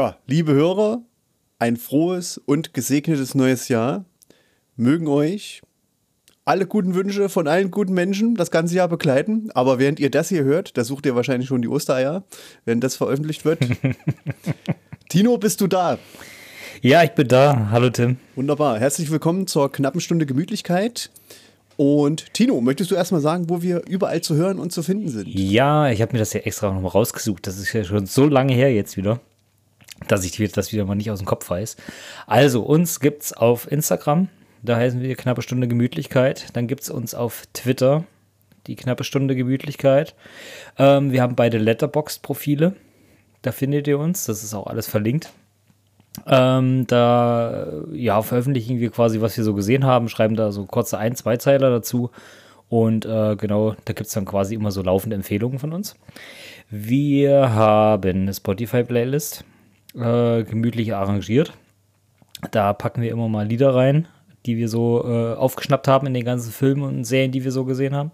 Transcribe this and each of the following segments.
Ja, liebe Hörer, ein frohes und gesegnetes neues Jahr. Mögen euch alle guten Wünsche von allen guten Menschen das ganze Jahr begleiten. Aber während ihr das hier hört, da sucht ihr wahrscheinlich schon die Ostereier, wenn das veröffentlicht wird. Tino, bist du da? Ja, ich bin da. Hallo Tim. Wunderbar. Herzlich willkommen zur knappen Stunde Gemütlichkeit. Und Tino, möchtest du erstmal sagen, wo wir überall zu hören und zu finden sind? Ja, ich habe mir das ja extra nochmal rausgesucht. Das ist ja schon so lange her jetzt wieder, dass ich das wieder mal nicht aus dem Kopf weiß. Also, uns gibt es auf Instagram, da heißen wir knappe Stunde Gemütlichkeit. Dann gibt es uns auf Twitter, die knappe Stunde Gemütlichkeit. Ähm, wir haben beide Letterboxd-Profile. Da findet ihr uns. Das ist auch alles verlinkt. Ähm, da ja, veröffentlichen wir quasi, was wir so gesehen haben, schreiben da so kurze Ein-, Zweizeiler dazu. Und äh, genau, da gibt es dann quasi immer so laufende Empfehlungen von uns. Wir haben eine Spotify-Playlist äh, gemütlich arrangiert. Da packen wir immer mal Lieder rein, die wir so äh, aufgeschnappt haben in den ganzen Filmen und Serien, die wir so gesehen haben.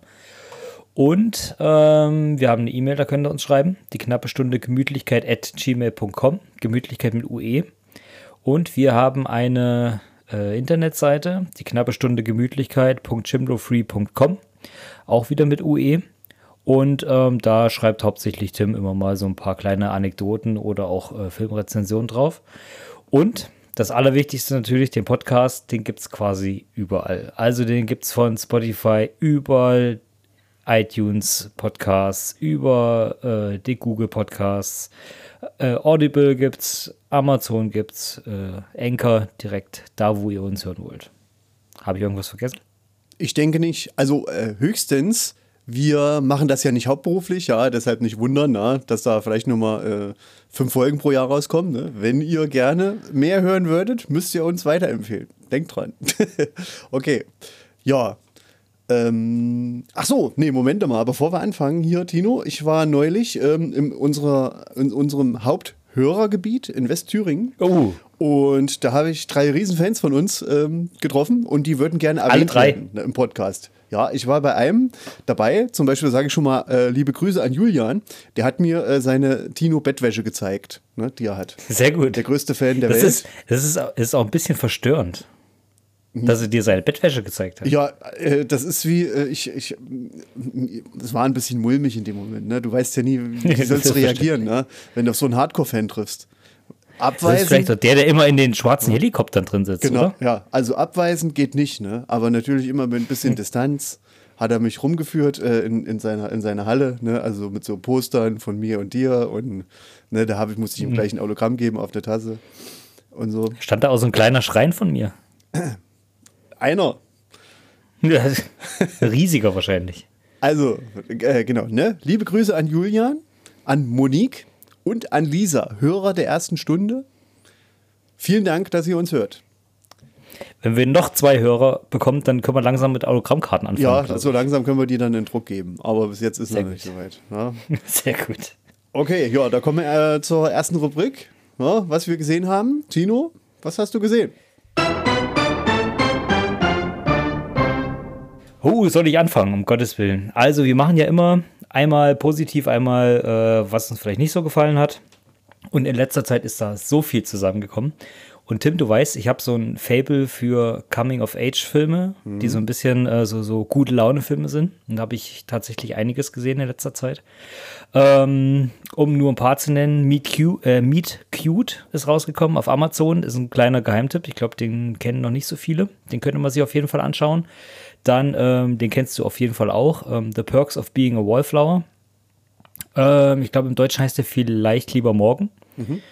Und ähm, wir haben eine E-Mail, da könnt ihr uns schreiben. Die knappe Stunde Gemütlichkeit at gmail.com. Gemütlichkeit mit UE. Und wir haben eine äh, Internetseite, die knappe Stunde Gemütlichkeit.chimlofree.com. Auch wieder mit UE. Und ähm, da schreibt hauptsächlich Tim immer mal so ein paar kleine Anekdoten oder auch äh, Filmrezensionen drauf. Und das Allerwichtigste natürlich, den Podcast, den gibt es quasi überall. Also den gibt es von Spotify überall, iTunes Podcasts, über äh, die Google Podcasts, äh, Audible gibt's, Amazon gibt's, äh, Anchor direkt da, wo ihr uns hören wollt. Habe ich irgendwas vergessen? Ich denke nicht. Also äh, höchstens wir machen das ja nicht hauptberuflich, ja, deshalb nicht wundern, na, dass da vielleicht nur mal äh, fünf Folgen pro Jahr rauskommen. Ne? Wenn ihr gerne mehr hören würdet, müsst ihr uns weiterempfehlen. Denkt dran. okay, ja. Ähm, ach so, nee, Moment mal, bevor wir anfangen hier, Tino, ich war neulich ähm, in, unserer, in unserem Haupthörergebiet in Westthüringen. Oh. Und da habe ich drei Riesenfans von uns ähm, getroffen und die würden gerne erwähnt werden ne, im Podcast. Ja, ich war bei einem dabei, zum Beispiel sage ich schon mal äh, liebe Grüße an Julian, der hat mir äh, seine Tino-Bettwäsche gezeigt, ne, die er hat. Sehr gut. Der größte Fan der das Welt. Ist, das ist, ist auch ein bisschen verstörend, dass er dir seine Bettwäsche gezeigt hat. Ja, äh, das ist wie, äh, ich, ich, das war ein bisschen mulmig in dem Moment, ne? Du weißt ja nie, wie sollst du reagieren, ne? wenn du auf so einen Hardcore-Fan triffst. Abweisen. Das ist vielleicht der, der immer in den schwarzen Helikoptern drin sitzt, genau, oder? ja. Also abweisen geht nicht, ne? Aber natürlich immer mit ein bisschen hm. Distanz hat er mich rumgeführt äh, in, in, seiner, in seiner Halle, ne? Also mit so Postern von mir und dir und ne, da ich, musste ich ihm hm. gleich ein Autogramm geben auf der Tasse und so. Stand da auch so ein kleiner Schrein von mir? Einer. Riesiger wahrscheinlich. Also, äh, genau, ne? Liebe Grüße an Julian, an Monique und an Lisa, Hörer der ersten Stunde. Vielen Dank, dass ihr uns hört. Wenn wir noch zwei Hörer bekommen, dann können wir langsam mit Autogrammkarten anfangen. Ja, so langsam können wir die dann in Druck geben. Aber bis jetzt ist Sehr noch nicht so weit. Ja. Sehr gut. Okay, ja, da kommen wir äh, zur ersten Rubrik. Ja, was wir gesehen haben. Tino, was hast du gesehen? Oh, soll ich anfangen, um Gottes Willen. Also, wir machen ja immer Einmal positiv, einmal, äh, was uns vielleicht nicht so gefallen hat. Und in letzter Zeit ist da so viel zusammengekommen. Und Tim, du weißt, ich habe so ein Fable für Coming-of-Age-Filme, mhm. die so ein bisschen äh, so, so gute Laune-Filme sind. Und da habe ich tatsächlich einiges gesehen in letzter Zeit. Ähm, um nur ein paar zu nennen, Meet, Q, äh, Meet Cute ist rausgekommen auf Amazon. Ist ein kleiner Geheimtipp. Ich glaube, den kennen noch nicht so viele. Den könnte man sich auf jeden Fall anschauen. Dann, ähm, den kennst du auf jeden Fall auch, ähm, The Perks of Being a Wallflower. Ähm, ich glaube, im Deutschen heißt der vielleicht lieber morgen. Mhm.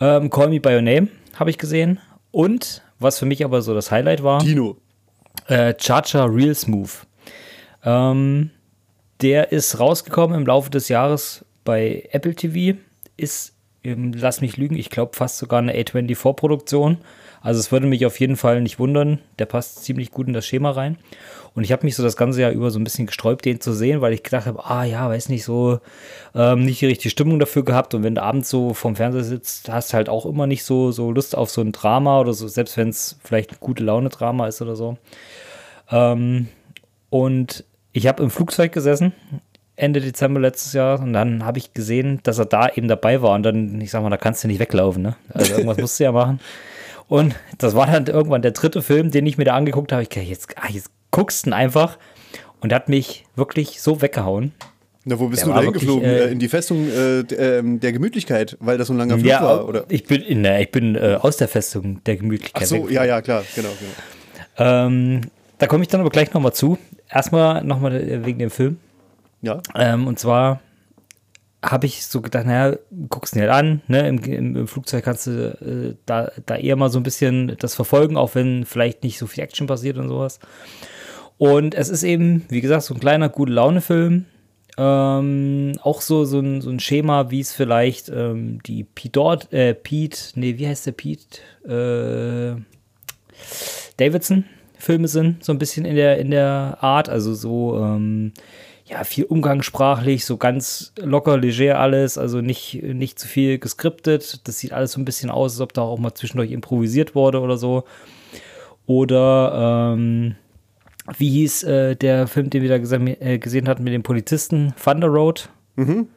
Ähm, Call Me By Your Name habe ich gesehen. Und, was für mich aber so das Highlight war, Dino. Äh, Charger Real Smooth. Ähm, der ist rausgekommen im Laufe des Jahres bei Apple TV. Ist, ähm, lass mich lügen, ich glaube fast sogar eine A24-Produktion. Also es würde mich auf jeden Fall nicht wundern. Der passt ziemlich gut in das Schema rein. Und ich habe mich so das ganze Jahr über so ein bisschen gesträubt, den zu sehen, weil ich gedacht habe, ah ja, weiß nicht, so ähm, nicht die richtige Stimmung dafür gehabt. Und wenn du abends so vorm Fernseher sitzt, hast du halt auch immer nicht so, so Lust auf so ein Drama oder so, selbst wenn es vielleicht ein gute Laune-Drama ist oder so. Ähm, und ich habe im Flugzeug gesessen Ende Dezember letztes Jahr und dann habe ich gesehen, dass er da eben dabei war und dann, ich sag mal, da kannst du nicht weglaufen, ne? Also irgendwas musst du ja machen. Und das war dann irgendwann der dritte Film, den ich mir da angeguckt habe. Ich dachte, jetzt, ah, jetzt guckst du ihn einfach und hat mich wirklich so weggehauen. Na, wo bist der du da hingeflogen? Äh, in die Festung äh, ähm, der Gemütlichkeit, weil das so ein langer Flug ja, war, oder? Ich bin, in, ich bin äh, aus der Festung der Gemütlichkeit. Ach so, ja, ja, klar, genau. genau. Ähm, da komme ich dann aber gleich nochmal zu. Erstmal nochmal äh, wegen dem Film. Ja. Ähm, und zwar habe ich so gedacht, naja, guckst dir halt an, ne? Im, im, im Flugzeug kannst du äh, da, da eher mal so ein bisschen das verfolgen, auch wenn vielleicht nicht so viel Action passiert und sowas. Und es ist eben, wie gesagt, so ein kleiner, gute Laune-Film. Ähm, auch so, so, ein, so ein Schema, wie es vielleicht ähm, die Pete, äh, Pete, nee, wie heißt der Pete? Äh, Davidson Filme sind, so ein bisschen in der, in der Art, also so, ähm, ja, viel umgangssprachlich, so ganz locker, leger alles, also nicht, nicht zu viel geskriptet. Das sieht alles so ein bisschen aus, als ob da auch mal zwischendurch improvisiert wurde oder so. Oder, ähm, wie hieß äh, der Film, den wir da gese äh, gesehen hatten mit dem Polizisten? Thunder Road. Mhm.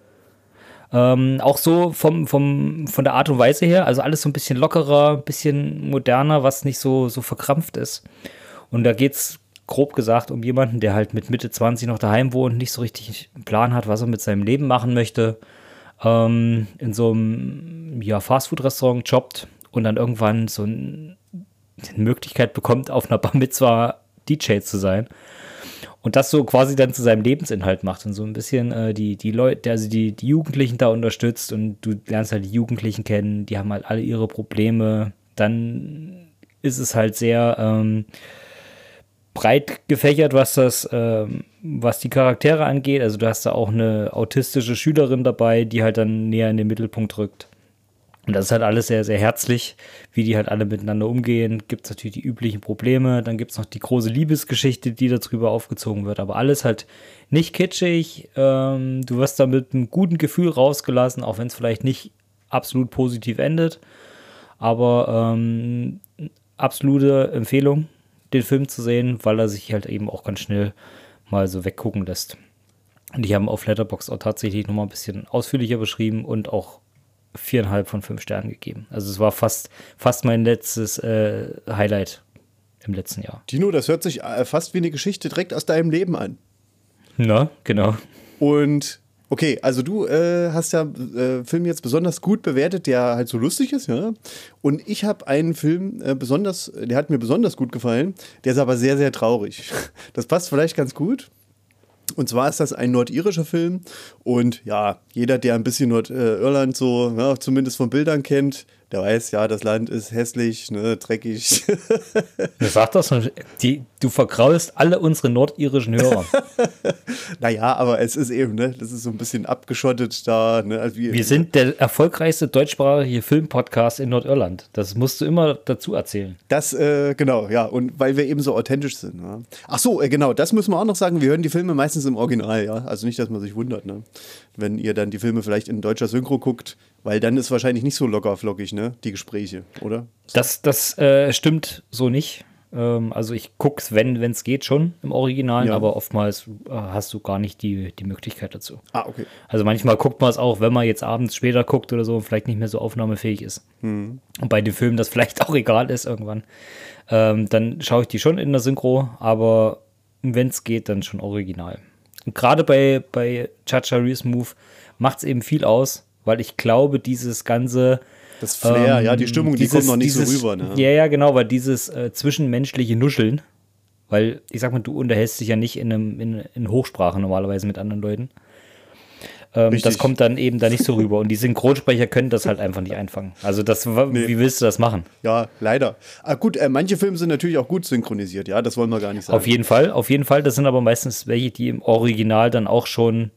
Ähm, auch so vom, vom, von der Art und Weise her, also alles so ein bisschen lockerer, ein bisschen moderner, was nicht so, so verkrampft ist. Und da geht es grob gesagt um jemanden, der halt mit Mitte 20 noch daheim wohnt, nicht so richtig einen Plan hat, was er mit seinem Leben machen möchte, ähm, in so einem ja, Fastfood-Restaurant jobbt und dann irgendwann so ein, eine Möglichkeit bekommt, auf einer Bar Mitzwa DJ zu sein. Und das so quasi dann zu seinem Lebensinhalt macht und so ein bisschen äh, die, die Leute, also die, die Jugendlichen da unterstützt und du lernst halt die Jugendlichen kennen, die haben halt alle ihre Probleme. Dann ist es halt sehr, ähm, breit gefächert, was das, ähm, was die Charaktere angeht. Also du hast da auch eine autistische Schülerin dabei, die halt dann näher in den Mittelpunkt rückt. Und das ist halt alles sehr, sehr herzlich, wie die halt alle miteinander umgehen. Gibt es natürlich die üblichen Probleme, dann gibt es noch die große Liebesgeschichte, die darüber aufgezogen wird. Aber alles halt nicht kitschig. Ähm, du wirst da mit einem guten Gefühl rausgelassen, auch wenn es vielleicht nicht absolut positiv endet. Aber ähm, absolute Empfehlung den Film zu sehen, weil er sich halt eben auch ganz schnell mal so weggucken lässt. Und die haben auf Letterbox auch tatsächlich nochmal ein bisschen ausführlicher beschrieben und auch viereinhalb von fünf Sternen gegeben. Also es war fast, fast mein letztes äh, Highlight im letzten Jahr. Dino, das hört sich äh, fast wie eine Geschichte direkt aus deinem Leben an. Na, genau. Und Okay, also du äh, hast ja äh, Film jetzt besonders gut bewertet, der halt so lustig ist, ja. Und ich habe einen Film äh, besonders, der hat mir besonders gut gefallen, der ist aber sehr, sehr traurig. Das passt vielleicht ganz gut. Und zwar ist das ein nordirischer Film. Und ja, jeder, der ein bisschen Nordirland so, ja, zumindest von Bildern kennt, der weiß, ja, das Land ist hässlich, ne, dreckig. Du sagst das die, du vergraulst alle unsere nordirischen Hörer. naja, aber es ist eben, ne, das ist so ein bisschen abgeschottet da. Ne, also wir, wir sind der erfolgreichste deutschsprachige Filmpodcast in Nordirland. Das musst du immer dazu erzählen. Das, äh, genau, ja, und weil wir eben so authentisch sind. Ja. Ach so, äh, genau, das müssen wir auch noch sagen. Wir hören die Filme meistens im Original, ja. Also nicht, dass man sich wundert, ne. Wenn ihr dann die Filme vielleicht in deutscher Synchro guckt, weil dann ist wahrscheinlich nicht so locker flockig, ne? Die Gespräche, oder? Das, das äh, stimmt so nicht. Ähm, also ich gucke es, wenn es geht, schon im Original, ja. aber oftmals äh, hast du gar nicht die, die Möglichkeit dazu. Ah, okay. Also manchmal guckt man es auch, wenn man jetzt abends später guckt oder so und vielleicht nicht mehr so aufnahmefähig ist. Hm. Und bei den Filmen das vielleicht auch egal ist irgendwann. Ähm, dann schaue ich die schon in der Synchro, aber wenn es geht, dann schon original. Und gerade bei, bei Chacha Reese Move macht es eben viel aus, weil ich glaube, dieses ganze. Das Flair, ähm, ja, die Stimmung, dieses, die kommt noch nicht dieses, so rüber. Ne? Ja, ja, genau, weil dieses äh, zwischenmenschliche Nuscheln, weil ich sag mal, du unterhältst dich ja nicht in, einem, in, in Hochsprache normalerweise mit anderen Leuten. Ähm, das kommt dann eben da nicht so rüber. Und die Synchronsprecher können das halt einfach nicht einfangen. Also das, nee. wie willst du das machen? Ja, leider. Ah, gut, äh, manche Filme sind natürlich auch gut synchronisiert, ja, das wollen wir gar nicht sagen. Auf jeden Fall, auf jeden Fall. Das sind aber meistens welche, die im Original dann auch schon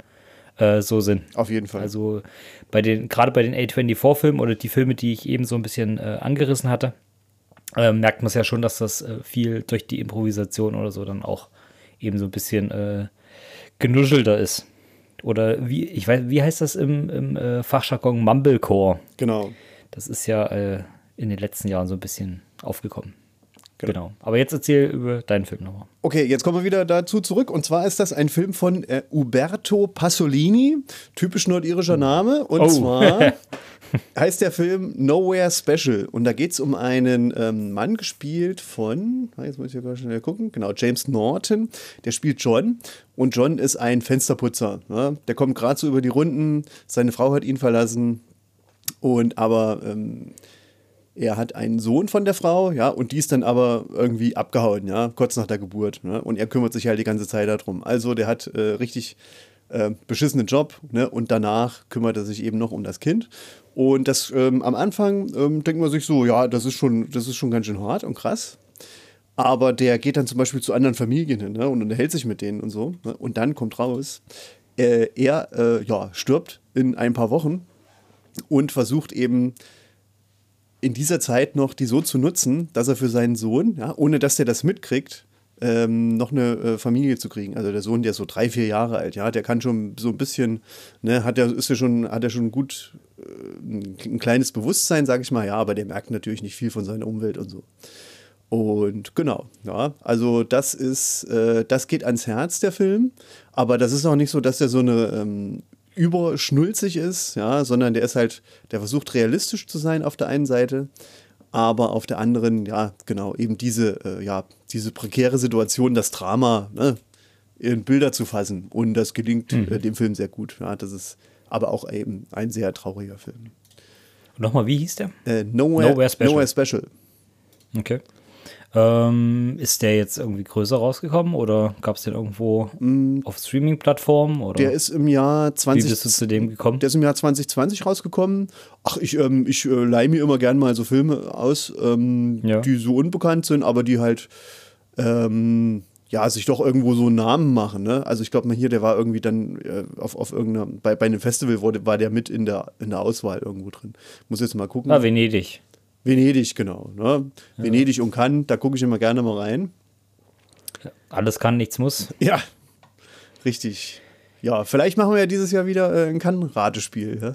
äh, so sind. Auf jeden Fall. Also bei den, gerade bei den A24-Filmen oder die Filme, die ich eben so ein bisschen äh, angerissen hatte, äh, merkt man es ja schon, dass das äh, viel durch die Improvisation oder so dann auch eben so ein bisschen äh, genuschelter ist. Oder wie, ich weiß, wie heißt das im, im äh, Fachjargon Mumblecore? Genau. Das ist ja äh, in den letzten Jahren so ein bisschen aufgekommen. Genau. genau. Aber jetzt erzähl über deinen Film nochmal. Okay, jetzt kommen wir wieder dazu zurück. Und zwar ist das ein Film von äh, Uberto Pasolini, typisch nordirischer Name. Und oh. zwar heißt der Film Nowhere Special. Und da geht es um einen ähm, Mann gespielt von, ah, jetzt muss ich ja schnell gucken, genau, James Norton. Der spielt John. Und John ist ein Fensterputzer. Ne? Der kommt gerade so über die Runden. Seine Frau hat ihn verlassen. Und aber. Ähm, er hat einen Sohn von der Frau, ja, und die ist dann aber irgendwie abgehauen, ja, kurz nach der Geburt. Ne? Und er kümmert sich halt die ganze Zeit darum. Also der hat äh, richtig äh, beschissenen Job, ne? Und danach kümmert er sich eben noch um das Kind. Und das ähm, am Anfang ähm, denkt man sich so, ja, das ist schon, das ist schon ganz schön hart und krass. Aber der geht dann zum Beispiel zu anderen Familien hin ne? und unterhält sich mit denen und so. Ne? Und dann kommt raus, äh, er äh, ja, stirbt in ein paar Wochen und versucht eben in dieser Zeit noch die so zu nutzen, dass er für seinen Sohn, ja, ohne dass er das mitkriegt, ähm, noch eine äh, Familie zu kriegen. Also der Sohn, der ist so drei, vier Jahre alt, ja, der kann schon so ein bisschen, ne, hat er, ist ja schon, hat er schon gut äh, ein kleines Bewusstsein, sage ich mal, ja, aber der merkt natürlich nicht viel von seiner Umwelt und so. Und genau, ja, also das ist, äh, das geht ans Herz, der Film. Aber das ist auch nicht so, dass er so eine ähm, überschnulzig ist, ja, sondern der ist halt, der versucht realistisch zu sein auf der einen Seite, aber auf der anderen, ja, genau, eben diese, äh, ja, diese prekäre Situation, das Drama, ne, in Bilder zu fassen. Und das gelingt mhm. äh, dem Film sehr gut. Ja, das ist aber auch eben ein sehr trauriger Film. Nochmal, wie hieß der? Äh, Nowhere, Nowhere Special. Nowhere Special. Okay. Ähm, ist der jetzt irgendwie größer rausgekommen oder gab es den irgendwo mm. auf Streaming-Plattformen? Der ist im Jahr 20. Wie bist du zu dem gekommen? Der ist im Jahr 2020 rausgekommen. Ach, ich, ähm, ich äh, leihe mir immer gern mal so Filme aus, ähm, ja. die so unbekannt sind, aber die halt ähm, ja, sich doch irgendwo so einen Namen machen. Ne? Also ich glaube mal hier, der war irgendwie dann äh, auf, auf irgendeinem, bei, bei einem Festival wurde, war der mit in der, in der Auswahl irgendwo drin. Muss jetzt mal gucken. Ah, Venedig. Venedig, genau. Ne? Ja. Venedig und Cannes, da gucke ich immer gerne mal rein. Alles kann, nichts muss. Ja, richtig. Ja, vielleicht machen wir ja dieses Jahr wieder äh, ein Cannes-Ratespiel. Ja?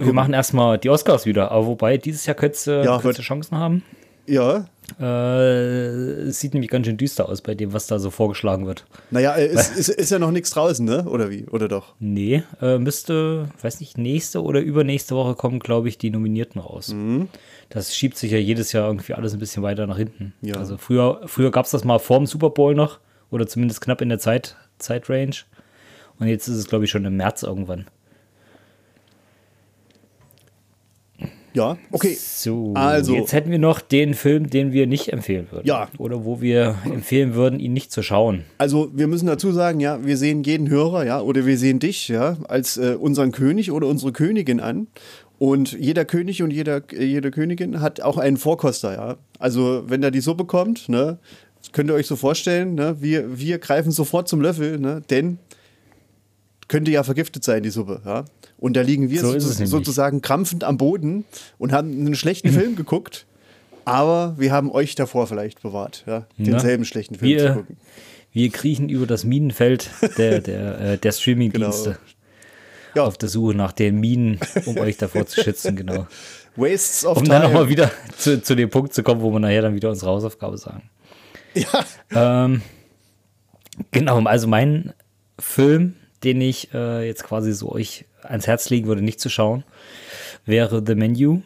Wir machen erstmal die Oscars wieder, aber wobei dieses Jahr könntest du ja, Chancen haben. Ja. Äh, sieht nämlich ganz schön düster aus bei dem, was da so vorgeschlagen wird. Naja, ist, ist, ist ja noch nichts draußen, ne? Oder wie? Oder doch? Nee, äh, müsste, weiß nicht, nächste oder übernächste Woche kommen, glaube ich, die Nominierten raus. Mhm. Das schiebt sich ja jedes Jahr irgendwie alles ein bisschen weiter nach hinten. Ja. Also früher, früher gab es das mal vor dem Super Bowl noch oder zumindest knapp in der Zeit, Zeitrange. Und jetzt ist es, glaube ich, schon im März irgendwann. Ja, okay. So, also. Jetzt hätten wir noch den Film, den wir nicht empfehlen würden. Ja. Oder wo wir empfehlen würden, ihn nicht zu schauen. Also, wir müssen dazu sagen, ja, wir sehen jeden Hörer, ja, oder wir sehen dich, ja, als äh, unseren König oder unsere Königin an. Und jeder König und jeder, jede Königin hat auch einen Vorkoster, ja. Also, wenn er die Suppe kommt, ne, könnt ihr euch so vorstellen, ne, wir, wir greifen sofort zum Löffel, ne, denn könnte ja vergiftet sein, die Suppe, ja. Und da liegen wir so so, sozusagen krampfend am Boden und haben einen schlechten Film geguckt. Aber wir haben euch davor vielleicht bewahrt, ja, denselben ja. schlechten Film wir, zu gucken. Wir kriechen über das Minenfeld der, der, äh, der Streaming-Dienste. Genau. Ja. Auf der Suche nach den Minen, um euch davor zu schützen, genau. Wastes of um time. Dann nochmal wieder zu, zu dem Punkt zu kommen, wo wir nachher dann wieder unsere Hausaufgabe sagen. Ja. Ähm, genau, also mein Film, den ich äh, jetzt quasi so euch ans Herz legen würde, nicht zu schauen, wäre The Menu.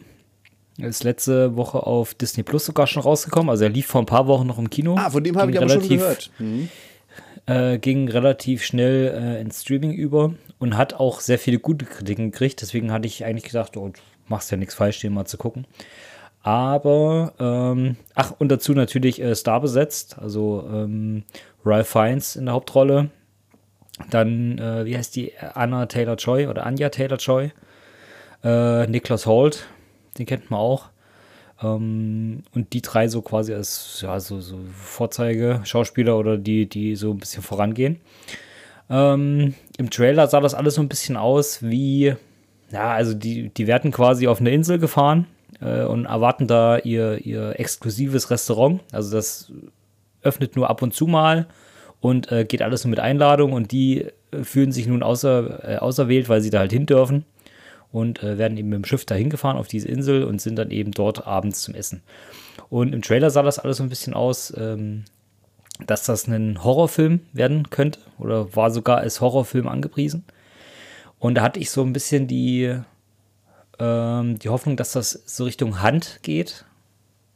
Ist letzte Woche auf Disney Plus sogar schon rausgekommen. Also er lief vor ein paar Wochen noch im Kino. Ah, von dem habe ich aber schon gehört. Mhm. Äh, ging relativ schnell äh, ins Streaming über und hat auch sehr viele gute Kritiken gekriegt. Deswegen hatte ich eigentlich gedacht, oh, du machst ja nichts falsch, den mal zu gucken. Aber, ähm, ach, und dazu natürlich äh, Star besetzt. Also ähm, Ralph Fiennes in der Hauptrolle. Dann, äh, wie heißt die? Anna Taylor Joy oder Anja Taylor Joy. Äh, Niklas Holt, den kennt man auch. Ähm, und die drei so quasi als ja, so, so Vorzeige-Schauspieler oder die, die so ein bisschen vorangehen. Ähm, Im Trailer sah das alles so ein bisschen aus wie, ja, also die, die werden quasi auf eine Insel gefahren äh, und erwarten da ihr, ihr exklusives Restaurant. Also das öffnet nur ab und zu mal und äh, geht alles nur mit Einladung und die äh, fühlen sich nun außer, äh, auserwählt, weil sie da halt hin dürfen. Und äh, werden eben mit dem Schiff dahin gefahren auf diese Insel und sind dann eben dort abends zum Essen. Und im Trailer sah das alles so ein bisschen aus, ähm, dass das ein Horrorfilm werden könnte oder war sogar als Horrorfilm angepriesen. Und da hatte ich so ein bisschen die, ähm, die Hoffnung, dass das so Richtung Hand geht.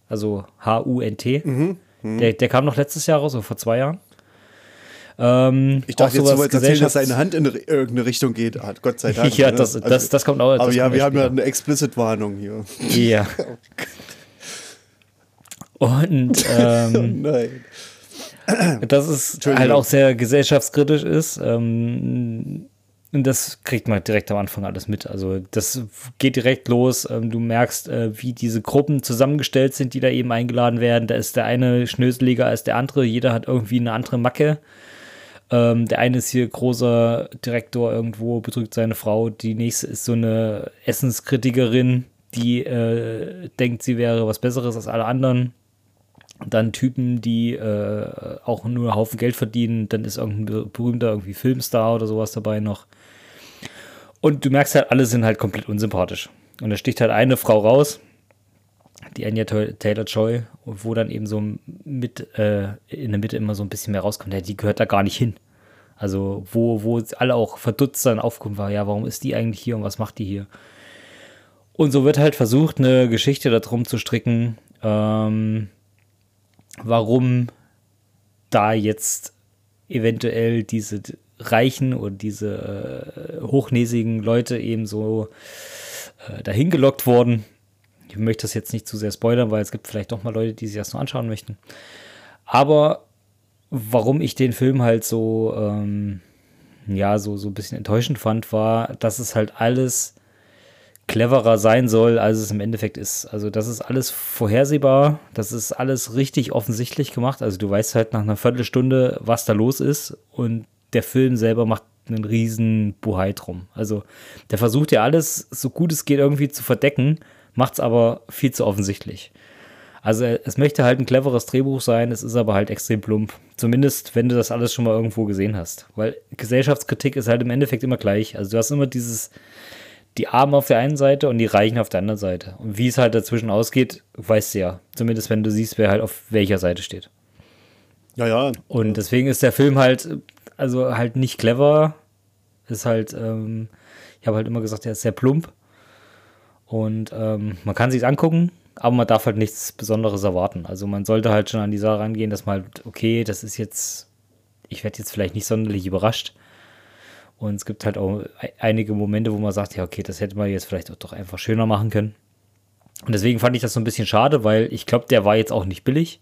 Also H-U-N-T. Mhm, Der, der kam noch letztes Jahr raus, so vor zwei Jahren. Ähm, Ich dachte jetzt, du sowas wolltest erzählen, dass seine Hand in irgendeine Richtung geht. Ah, Gott sei Dank. Ja, ne? das, das, das kommt auch. aber das ja, wir haben ja eine Explicit-Warnung hier. Ja. Und ähm, Nein. dass es halt auch sehr gesellschaftskritisch ist. Ähm, und das kriegt man direkt am Anfang alles mit. Also das geht direkt los. Ähm, du merkst, äh, wie diese Gruppen zusammengestellt sind, die da eben eingeladen werden. Da ist der eine schnöseliger als der andere. Jeder hat irgendwie eine andere Macke. Ähm, der eine ist hier großer Direktor irgendwo, betrügt seine Frau. Die nächste ist so eine Essenskritikerin, die äh, denkt, sie wäre was Besseres als alle anderen. Dann Typen, die äh, auch nur einen Haufen Geld verdienen. Dann ist irgendein be- berühmter irgendwie Filmstar oder sowas dabei noch. Und du merkst halt, alle sind halt komplett unsympathisch. Und da sticht halt eine Frau raus, die Anya Taylor Joy, wo dann eben so mit äh, in der Mitte immer so ein bisschen mehr rauskommt. Ja, die gehört da gar nicht hin. Also, wo, wo alle auch verdutzt dann aufkommen, war, ja, warum ist die eigentlich hier und was macht die hier? Und so wird halt versucht, eine Geschichte darum zu stricken, ähm, warum da jetzt eventuell diese reichen oder diese äh, hochnäsigen Leute eben so äh, dahin gelockt wurden. Ich möchte das jetzt nicht zu sehr spoilern, weil es gibt vielleicht doch mal Leute, die sich das nur anschauen möchten. Aber warum ich den Film halt so, ähm, ja, so, so ein bisschen enttäuschend fand, war, dass es halt alles cleverer sein soll, als es im Endeffekt ist. Also das ist alles vorhersehbar, das ist alles richtig offensichtlich gemacht. Also du weißt halt nach einer Viertelstunde, was da los ist und der Film selber macht einen riesen Buhai drum. Also der versucht ja alles, so gut es geht, irgendwie zu verdecken, macht es aber viel zu offensichtlich. Also es möchte halt ein cleveres Drehbuch sein, es ist aber halt extrem plump. Zumindest, wenn du das alles schon mal irgendwo gesehen hast. Weil Gesellschaftskritik ist halt im Endeffekt immer gleich. Also du hast immer dieses, die Armen auf der einen Seite und die Reichen auf der anderen Seite. Und wie es halt dazwischen ausgeht, weißt du ja. Zumindest wenn du siehst, wer halt auf welcher Seite steht. Ja, ja. Und deswegen ist der Film halt, also halt nicht clever. Ist halt, ähm, ich habe halt immer gesagt, er ist sehr plump. Und ähm, man kann sich angucken, aber man darf halt nichts Besonderes erwarten. Also man sollte halt schon an die Sache rangehen, dass man halt, okay, das ist jetzt, ich werde jetzt vielleicht nicht sonderlich überrascht. Und es gibt halt auch e- einige Momente, wo man sagt, ja, okay, das hätte man jetzt vielleicht auch doch einfach schöner machen können. Und deswegen fand ich das so ein bisschen schade, weil ich glaube, der war jetzt auch nicht billig.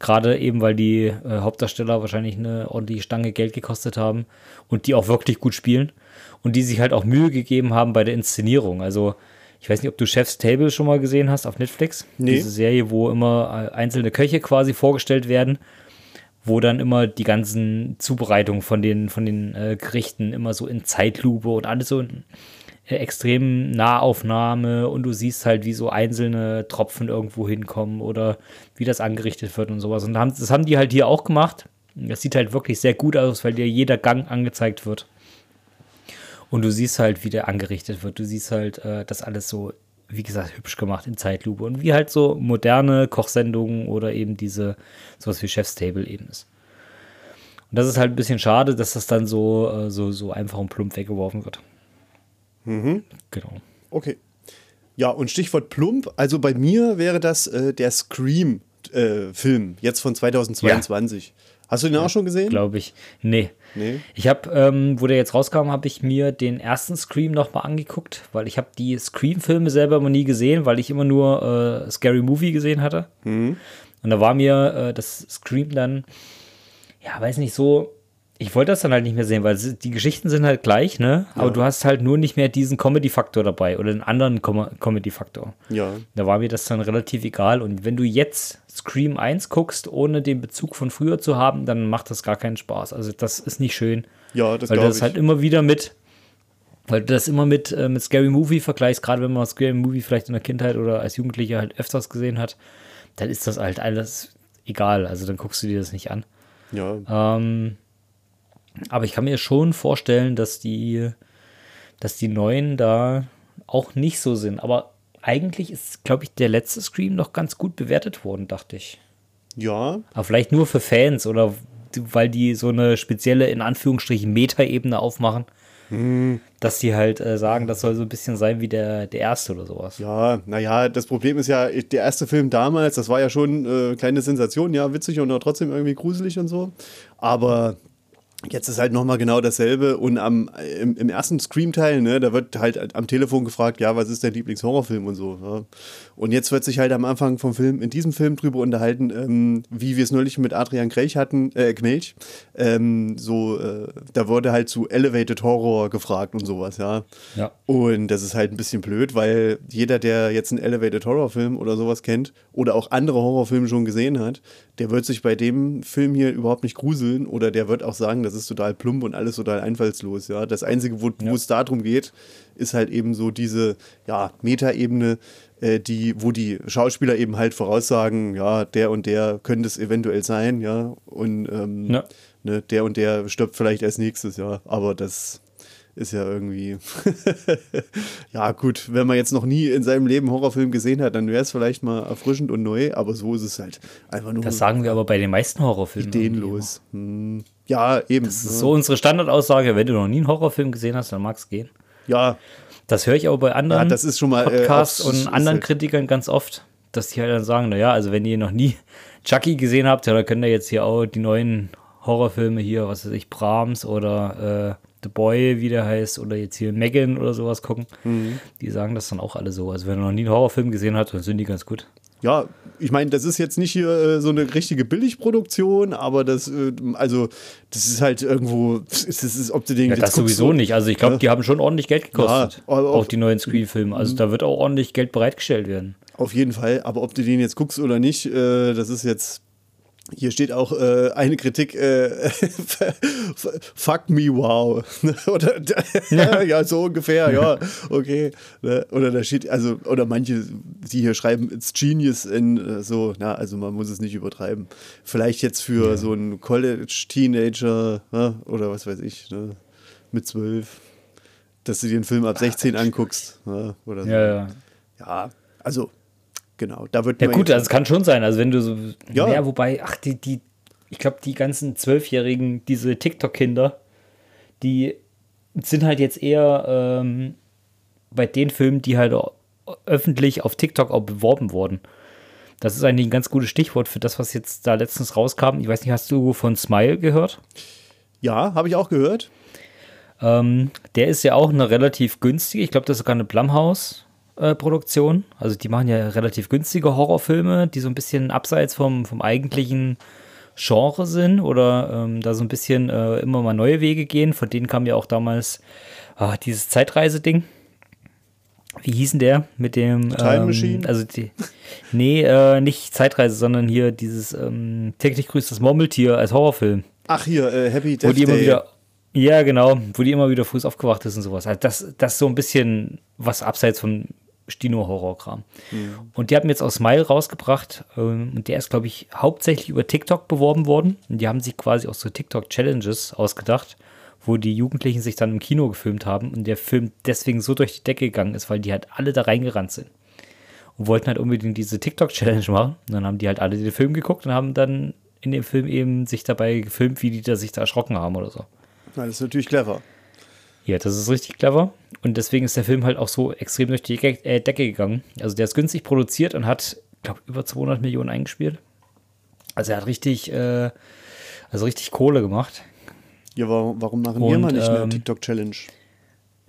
Gerade eben, weil die äh, Hauptdarsteller wahrscheinlich eine ordentliche Stange Geld gekostet haben und die auch wirklich gut spielen und die sich halt auch Mühe gegeben haben bei der Inszenierung. Also, ich weiß nicht, ob du Chef's Table schon mal gesehen hast auf Netflix. Nee. Diese Serie, wo immer äh, einzelne Köche quasi vorgestellt werden, wo dann immer die ganzen Zubereitungen von den, von den äh, Gerichten immer so in Zeitlupe und alles so in äh, extrem Nahaufnahme und du siehst halt, wie so einzelne Tropfen irgendwo hinkommen oder wie das angerichtet wird und sowas. Und das haben die halt hier auch gemacht. Das sieht halt wirklich sehr gut aus, weil dir jeder Gang angezeigt wird. Und du siehst halt, wie der angerichtet wird. Du siehst halt, äh, das alles so, wie gesagt, hübsch gemacht in Zeitlupe. Und wie halt so moderne Kochsendungen oder eben diese, sowas wie Chef's Table eben ist. Und das ist halt ein bisschen schade, dass das dann so, äh, so, so einfach und plump weggeworfen wird. Genau. Okay. Ja, und Stichwort plump. Also bei mir wäre das äh, der Scream-Film, jetzt von 2022. Hast du den auch schon gesehen? Glaube ich. Nee. Nee. Ich habe, ähm, wo der jetzt rauskam, habe ich mir den ersten Scream nochmal angeguckt, weil ich habe die Scream-Filme selber immer nie gesehen, weil ich immer nur äh, Scary Movie gesehen hatte. Und da war mir äh, das Scream dann, ja, weiß nicht, so, ich wollte das dann halt nicht mehr sehen, weil die Geschichten sind halt gleich, ne? Aber du hast halt nur nicht mehr diesen Comedy-Faktor dabei oder einen anderen Com Comedy-Faktor. Ja. Da war mir das dann relativ egal. Und wenn du jetzt Scream 1 guckst, ohne den Bezug von früher zu haben, dann macht das gar keinen Spaß. Also das ist nicht schön. Ja, das weil du das ich. halt immer wieder mit, weil du das immer mit, äh, mit Scary Movie vergleichst, gerade wenn man Scary Movie vielleicht in der Kindheit oder als Jugendlicher halt öfters gesehen hat, dann ist das halt alles egal. Also dann guckst du dir das nicht an. ja. Ähm, aber ich kann mir schon vorstellen, dass die, dass die neuen da auch nicht so sind. Aber eigentlich ist, glaube ich, der letzte Scream noch ganz gut bewertet worden, dachte ich. Ja. Aber vielleicht nur für Fans oder weil die so eine spezielle, in Anführungsstrichen, Meta-Ebene aufmachen. Hm. Dass die halt äh, sagen, das soll so ein bisschen sein wie der, der erste oder sowas. Ja, naja, das Problem ist ja, der erste Film damals, das war ja schon äh, kleine Sensation, ja, witzig und auch trotzdem irgendwie gruselig und so. Aber Jetzt ist halt nochmal genau dasselbe und am, im, im ersten Scream-Teil, ne, da wird halt am Telefon gefragt, ja, was ist dein Lieblingshorrorfilm und so. Ja. Und jetzt wird sich halt am Anfang vom Film, in diesem Film drüber unterhalten, ähm, wie wir es neulich mit Adrian Krelch hatten, äh, Knelch, ähm, so, äh, da wurde halt zu Elevated Horror gefragt und sowas, ja. ja. Und das ist halt ein bisschen blöd, weil jeder, der jetzt einen Elevated Horror-Film oder sowas kennt oder auch andere Horrorfilme schon gesehen hat, der wird sich bei dem Film hier überhaupt nicht gruseln oder der wird auch sagen, das ist total plump und alles total einfallslos. Ja, das Einzige, wo, ja. es darum geht, ist halt eben so diese ja, Metaebene, äh, die, wo die Schauspieler eben halt voraussagen, ja, der und der könnte es eventuell sein, ja, und ähm, ja. Ne, der und der stirbt vielleicht als nächstes, ja, aber das ist ja irgendwie. ja, gut, wenn man jetzt noch nie in seinem Leben Horrorfilm gesehen hat, dann wäre es vielleicht mal erfrischend und neu, aber so ist es halt einfach nur. Das sagen wir aber bei den meisten Horrorfilmen. Ideenlos. Hm. Ja, eben. Das ist so unsere Standardaussage, wenn du noch nie einen Horrorfilm gesehen hast, dann mag es gehen. Ja. Das höre ich aber bei anderen ja, das ist schon mal, äh, Podcasts äh, und anderen halt Kritikern ganz oft, dass die halt dann sagen, naja, also wenn ihr noch nie Chucky gesehen habt, ja, dann könnt ihr jetzt hier auch die neuen Horrorfilme hier, was weiß ich, Brahms oder äh, The Boy, wie der heißt, oder jetzt hier Megan oder sowas gucken. Mhm. Die sagen das dann auch alle so. Also wenn er noch nie einen Horrorfilm gesehen hat, dann sind die ganz gut. Ja, ich meine, das ist jetzt nicht hier äh, so eine richtige Billigproduktion, aber das, äh, also, das ist halt irgendwo, das ist, ob du den ja, das sowieso so, nicht. Also ich glaube, ja. die haben schon ordentlich Geld gekostet. Ja, auch die neuen Screen-Filme. Also da wird auch ordentlich Geld bereitgestellt werden. Auf jeden Fall, aber ob du den jetzt guckst oder nicht, äh, das ist jetzt hier steht auch äh, eine Kritik, äh, fuck me wow. oder ja. ja. so ungefähr, ja, okay. Ne? Oder da steht, also, oder manche, die hier schreiben, it's genius in äh, so, na, also man muss es nicht übertreiben. Vielleicht jetzt für ja. so einen College-Teenager ne? oder was weiß ich, ne? mit zwölf, dass du dir einen Film ab 16 Ach, anguckst. Ne? Oder so. Ja, ja. Ja, also genau. Da wird ja gut, also es kann schon sein. Also wenn du so, ja, ja wobei, ach die, die, ich glaube die ganzen Zwölfjährigen, diese TikTok-Kinder, die sind halt jetzt eher ähm, bei den Filmen, die halt öffentlich auf TikTok auch beworben wurden. Das ist eigentlich ein ganz gutes Stichwort für das, was jetzt da letztens rauskam. Ich weiß nicht, hast du von Smile gehört? Ja, habe ich auch gehört. Ähm, der ist ja auch eine relativ günstige, ich glaube, das ist sogar eine Blumhouse äh, Produktion. Also die machen ja relativ günstige Horrorfilme, die so ein bisschen abseits vom, vom eigentlichen Genre sind oder ähm, da so ein bisschen äh, immer mal neue Wege gehen. Von denen kam ja auch damals ah, dieses Zeitreise-Ding. Wie hießen der mit dem Time ähm, Machine? Also die, nee, äh, nicht Zeitreise, sondern hier dieses ähm, täglich grüßt das Murmeltier als Horrorfilm. Ach hier, äh, Happy Death Wo die immer wieder ja, genau, wo die immer wieder früh aufgewacht ist und sowas. Also das, das so ein bisschen was abseits vom Stino-Horror-Kram. Mhm. Und die haben jetzt aus Smile rausgebracht ähm, und der ist, glaube ich, hauptsächlich über TikTok beworben worden. Und die haben sich quasi auch so TikTok-Challenges ausgedacht, wo die Jugendlichen sich dann im Kino gefilmt haben und der Film deswegen so durch die Decke gegangen ist, weil die halt alle da reingerannt sind. Und wollten halt unbedingt diese TikTok-Challenge machen. Und dann haben die halt alle den Film geguckt und haben dann in dem Film eben sich dabei gefilmt, wie die da sich da erschrocken haben oder so. Das ist natürlich clever. Ja, das ist richtig clever. Und deswegen ist der Film halt auch so extrem durch die äh, Decke gegangen. Also der ist günstig produziert und hat, glaube über 200 Millionen eingespielt. Also er hat richtig, äh, also richtig Kohle gemacht. Ja, warum, warum machen und, wir mal nicht ähm, eine TikTok-Challenge?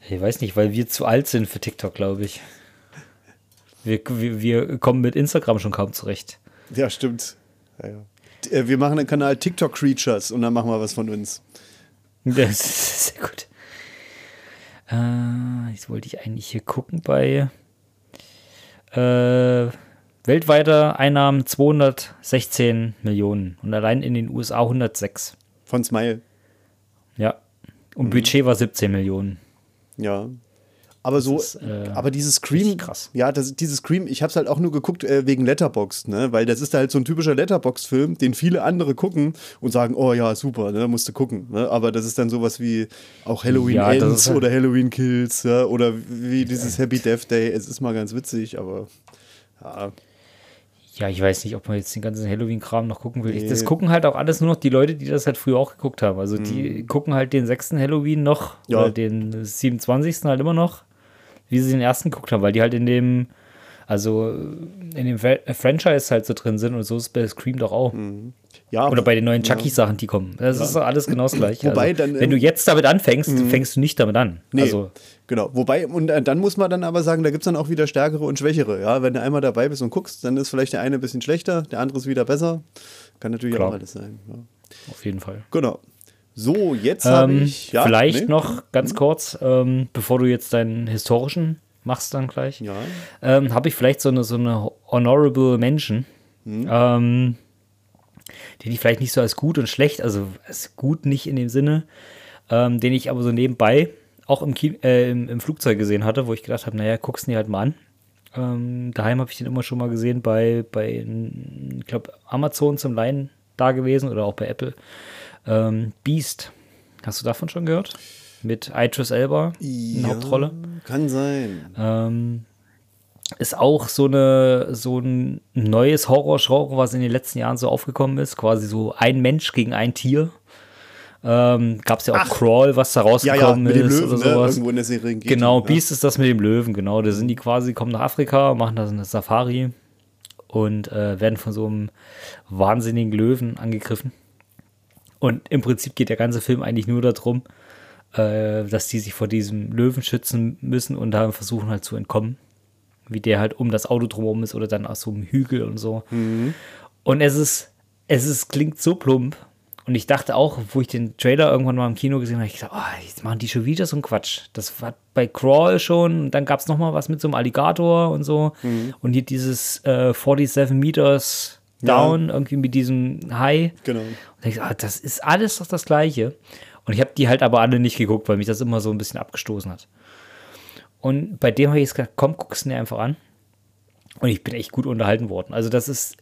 Ich weiß nicht, weil wir zu alt sind für TikTok, glaube ich. Wir, wir, wir, kommen mit Instagram schon kaum zurecht. Ja, stimmt. Ja, ja. Äh, wir machen einen Kanal TikTok Creatures und dann machen wir was von uns. Das ist sehr gut. Äh, jetzt wollte ich eigentlich hier gucken bei äh, weltweite Einnahmen 216 Millionen und allein in den USA 106. Von Smile. Ja. Und mhm. Budget war 17 Millionen. Ja. Aber so, ist, äh, aber dieses Scream, krass. ja, das, dieses Scream, ich habe es halt auch nur geguckt äh, wegen Letterboxd, ne, weil das ist halt so ein typischer Letterboxd-Film, den viele andere gucken und sagen, oh ja, super, ne, musst du gucken, ne, aber das ist dann sowas wie auch Halloween Ja, Ends halt- oder Halloween Kills, ja, oder wie dieses Happy Death Day, es ist mal ganz witzig, aber ja, Ja, ich weiß nicht, ob man jetzt den ganzen Halloween-Kram noch gucken will. Ich, das Nee. gucken halt auch alles nur noch die Leute, die das halt früher auch geguckt haben. Also die gucken halt den sechsten Halloween noch Mhm. Ja. oder den 27. halt immer noch, wie sie den ersten geguckt haben, weil die halt in dem, also in dem Fra- Franchise halt so drin sind und so ist bei Scream doch auch. ja Oder bei den neuen Chucky-Sachen, die kommen. Das ist doch alles genau das gleiche. Wobei also, dann, wenn du ähm, jetzt damit anfängst, fängst du nicht damit an. Nee, Also, genau. Wobei, und äh, dann muss man dann aber sagen, da gibt es dann auch wieder stärkere und schwächere. Ja, wenn du einmal dabei bist und guckst, dann ist vielleicht der eine ein bisschen schlechter, der andere ist wieder besser. Kann natürlich Klar. auch alles sein. Ja. auf jeden Fall. Genau. So, jetzt habe Ähm, ich. Ja, vielleicht nee? noch ganz kurz, ähm, bevor du jetzt deinen historischen machst dann gleich, Ja. ähm, habe ich vielleicht so eine, so eine Honorable Mention, Hm. ähm, den ich vielleicht nicht so als gut und schlecht, also als gut nicht in dem Sinne, ähm, den ich aber so nebenbei auch im, Ki äh, im, im Flugzeug gesehen hatte, wo ich gedacht habe, naja, guck's dir halt mal an. Ähm, daheim habe ich den immer schon mal gesehen bei, bei ich glaube, Amazon zum Leihen da gewesen oder auch bei Apple. Ähm, Beast. Hast du davon schon gehört? Mit Idris Elba in der Hauptrolle. Kann sein. Ähm, ist auch so, eine, so ein neues Horror-Genre, was in den letzten Jahren so aufgekommen ist. Quasi so ein Mensch gegen ein Tier. Ähm, Gab es ja auch Ach. Crawl, was da Ja, ja, rausgekommen mit dem ist Löwen, oder ne? sowas. Irgendwo in der Serie geht Genau, Beast ist das mit dem Löwen, genau. Da sind die quasi, kommen nach Afrika, machen da so eine Safari und äh, werden von so einem wahnsinnigen Löwen angegriffen. Und im Prinzip geht der ganze Film eigentlich nur darum, äh, dass die sich vor diesem Löwen schützen müssen und da versuchen halt zu entkommen. Wie der halt um das Auto drumherum ist oder dann aus so einem Hügel und so. Und es ist, es ist, klingt so plump. Und ich dachte auch, wo ich den Trailer irgendwann mal im Kino gesehen habe, ich gedacht, oh, jetzt machen die schon wieder so einen Quatsch. Das war bei Crawl schon, und dann gab es noch mal was mit so einem Alligator und so. Und hier dieses äh, 47 Meters Down, irgendwie mit diesem Hai. Genau. Und ich so, ah, das ist alles doch das Gleiche. Und ich habe die halt aber alle nicht geguckt, weil mich das immer so ein bisschen abgestoßen hat. Und bei dem habe ich jetzt gedacht, komm, guck's dir einfach an. Und ich bin echt gut unterhalten worden. Also das ist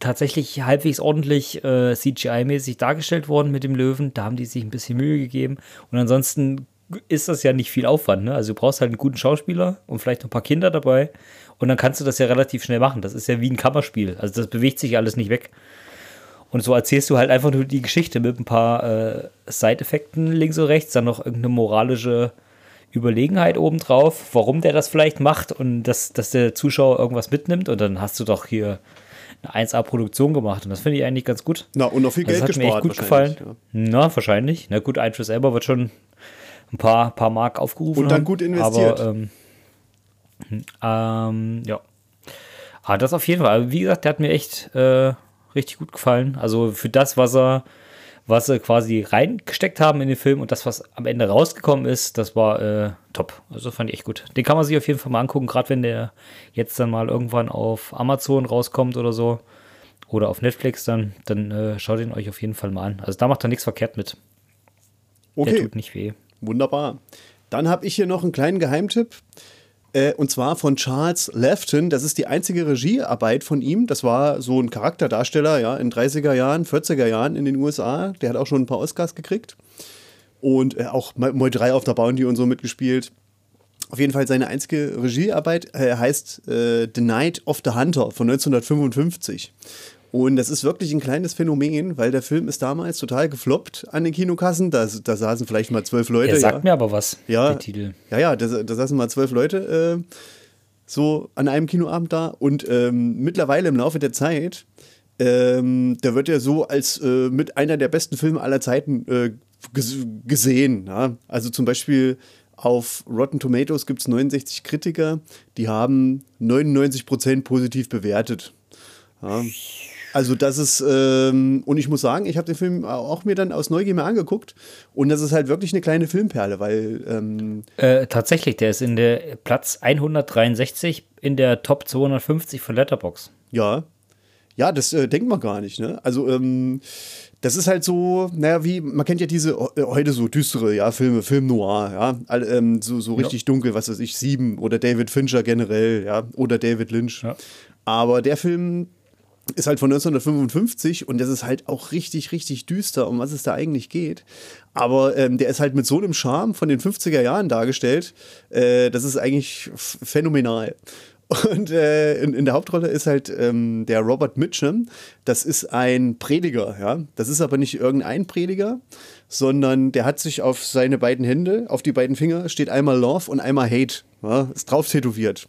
tatsächlich halbwegs ordentlich äh, CGI-mäßig dargestellt worden mit dem Löwen. Da haben die sich ein bisschen Mühe gegeben. Und ansonsten ist das ja nicht viel Aufwand. Ne? Also du brauchst halt einen guten Schauspieler und vielleicht noch ein paar Kinder dabei. Und dann kannst du das ja relativ schnell machen. Das ist ja wie ein Kammerspiel. Also das bewegt sich alles nicht weg. Und so erzählst du halt einfach nur die Geschichte mit ein paar äh, Side-Effekten links und rechts, dann noch irgendeine moralische Überlegenheit obendrauf, warum der das vielleicht macht und dass, dass der Zuschauer irgendwas mitnimmt. Und dann hast du doch hier eine 1A-Produktion gemacht. Und das finde ich eigentlich ganz gut. Na, und noch viel Also Geld das hat mir echt gespart. gut gefallen. wahrscheinlich, Na, wahrscheinlich. Na gut, Idris Elba wird schon ein paar, paar Mark aufgerufen. Und dann haben, gut investiert. Aber, ähm, ähm, ja. Aber das auf jeden Fall. Aber wie gesagt, der hat mir echt äh, richtig gut gefallen. Also für das, was er, was sie quasi reingesteckt haben in den Film und das, was am Ende rausgekommen ist, das war äh, top. Also fand ich echt gut. Den kann man sich auf jeden Fall mal angucken, gerade wenn der jetzt dann mal irgendwann auf Amazon rauskommt oder so. Oder auf Netflix dann, dann äh, schaut ihn euch auf jeden Fall mal an. Also da macht er nichts verkehrt mit. Der Okay, tut nicht weh. wunderbar. Dann habe ich hier noch einen kleinen Geheimtipp. Äh, und zwar von Charles Lefton. Das ist die einzige Regiearbeit von ihm. Das war so ein Charakterdarsteller ja, in 30er Jahren, 40er Jahren in den USA. Der hat auch schon ein paar Oscars gekriegt. Und äh, auch Moi 3 auf der Bounty und so mitgespielt. Auf jeden Fall seine einzige Regiearbeit äh, heißt äh, The Night of the Hunter von 1955. Und das ist wirklich ein kleines Phänomen, weil der Film ist damals total gefloppt an den Kinokassen. Da, da saßen vielleicht mal zwölf Leute. Er sagt ja. mir aber was, Ja, der Titel. Ja, ja, da, da saßen mal zwölf Leute äh, so an einem Kinoabend da. Und ähm, mittlerweile im Laufe der Zeit, ähm, da wird er so als äh, mit einer der besten Filme aller Zeiten äh, ges gesehen. Ja? Also zum Beispiel auf Rotten Tomatoes gibt es 69 Kritiker, die haben 99% positiv bewertet. Ja. Also das ist, ähm, und ich muss sagen, ich habe den Film auch mir dann aus Neugier mal angeguckt und das ist halt wirklich eine kleine Filmperle, weil ähm, Äh, tatsächlich, der ist in der Platz 163 in der Top 250 von Letterbox. ja, Ja, das äh, denkt man gar nicht, ne? Also, ähm, das ist halt so, naja, wie, man kennt ja diese äh, heute so düstere, ja, Filme, Film Noir, ja, all, ähm, so, so richtig ja. dunkel, was weiß ich, Sieben oder David Fincher generell, ja, oder David Lynch. Ja. Aber der Film ist halt von 1955 und das ist halt auch richtig, richtig düster, um was es da eigentlich geht. Aber ähm, der ist halt mit so einem Charme von den 50er Jahren dargestellt, äh, das ist eigentlich phänomenal. Und äh, in, in, der Hauptrolle ist halt ähm, der Robert Mitchum. Das ist ein Prediger, ja. Das ist aber nicht irgendein Prediger, sondern der hat sich auf seine beiden Hände, auf die beiden Finger, steht einmal Love und einmal Hate. Ja, ist drauf tätowiert.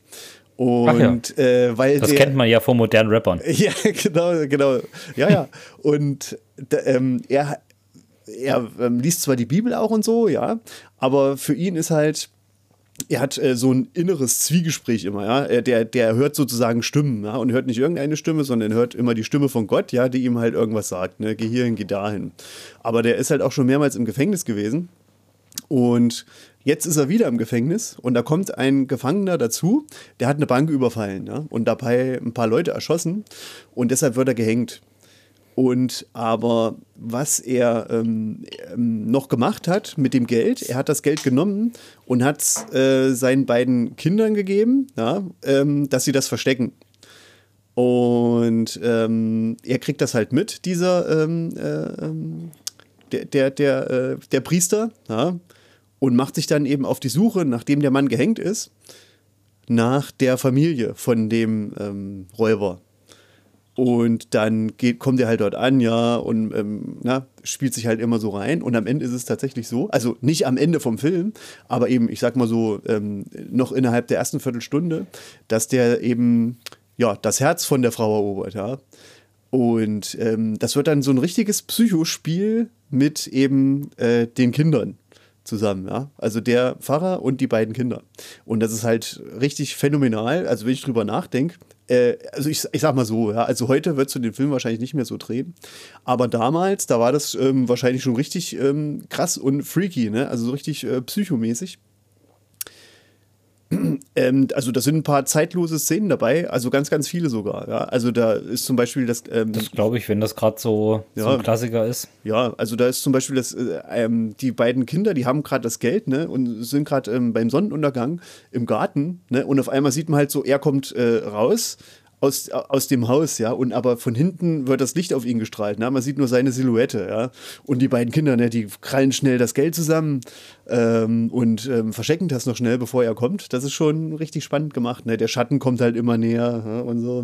Und ja. äh, weil das der, kennt man ja von modernen Rappern. Ja, genau, genau. Ja, ja. und ähm, er, er ähm, liest zwar die Bibel auch und so, ja, aber für ihn ist halt er hat äh, so ein inneres Zwiegespräch immer, ja. Der, der hört sozusagen Stimmen, ja, und hört nicht irgendeine Stimme, sondern hört immer die Stimme von Gott, ja, die ihm halt irgendwas sagt, ne, geh hierhin, geh dahin. Aber der ist halt auch schon mehrmals im Gefängnis gewesen. Und jetzt ist er wieder im Gefängnis und da kommt ein Gefangener dazu, der hat eine Bank überfallen ja, und dabei ein paar Leute erschossen und deshalb wird er gehängt. Und aber was er ähm, ähm, noch gemacht hat mit dem Geld, er hat das Geld genommen und hat es äh, seinen beiden Kindern gegeben, ja, ähm, dass sie das verstecken. Und ähm, er kriegt das halt mit, dieser ähm, äh, ähm, der, der, der, äh, der Priester, ja, und macht sich dann eben auf die Suche, nachdem der Mann gehängt ist, nach der Familie von dem Räuber. Und dann geht, kommt er halt dort an, ja, und ähm, na, spielt sich halt immer so rein. Und am Ende ist es tatsächlich so, also nicht am Ende vom Film, aber eben, ich sag mal so, ähm, noch innerhalb der ersten Viertelstunde, dass der eben, ja, das Herz von der Frau erobert, ja. Und ähm, das wird dann so ein richtiges Psychospiel mit eben äh, den Kindern zusammen, ja. Also der Pfarrer und die beiden Kinder. Und das ist halt richtig phänomenal. Also wenn ich drüber nachdenke, äh, also ich, ich sag mal so, ja, also heute wird du den Film wahrscheinlich nicht mehr so drehen. Aber damals, da war das ähm, wahrscheinlich schon richtig ähm, krass und freaky, ne? Also so richtig äh, psychomäßig. Ähm, also da sind ein paar zeitlose Szenen dabei, also ganz, ganz viele sogar. Ja? Also da ist zum Beispiel das. Ähm, das glaube ich, wenn das gerade so, ja, so ein Klassiker ist. Ja, also da ist zum Beispiel das, äh, ähm, die beiden Kinder, die haben gerade das Geld ne, und sind gerade ähm, beim Sonnenuntergang im Garten ne, und auf einmal sieht man halt so, er kommt äh, raus aus, aus dem Haus, ja, und aber von hinten wird das Licht auf ihn gestrahlt, ne? man sieht nur seine Silhouette, ja, und die beiden Kinder, ne, die krallen schnell das Geld zusammen ähm, und ähm, verstecken das noch schnell, bevor er kommt, das ist schon richtig spannend gemacht, ne? der Schatten kommt halt immer näher ja, und so,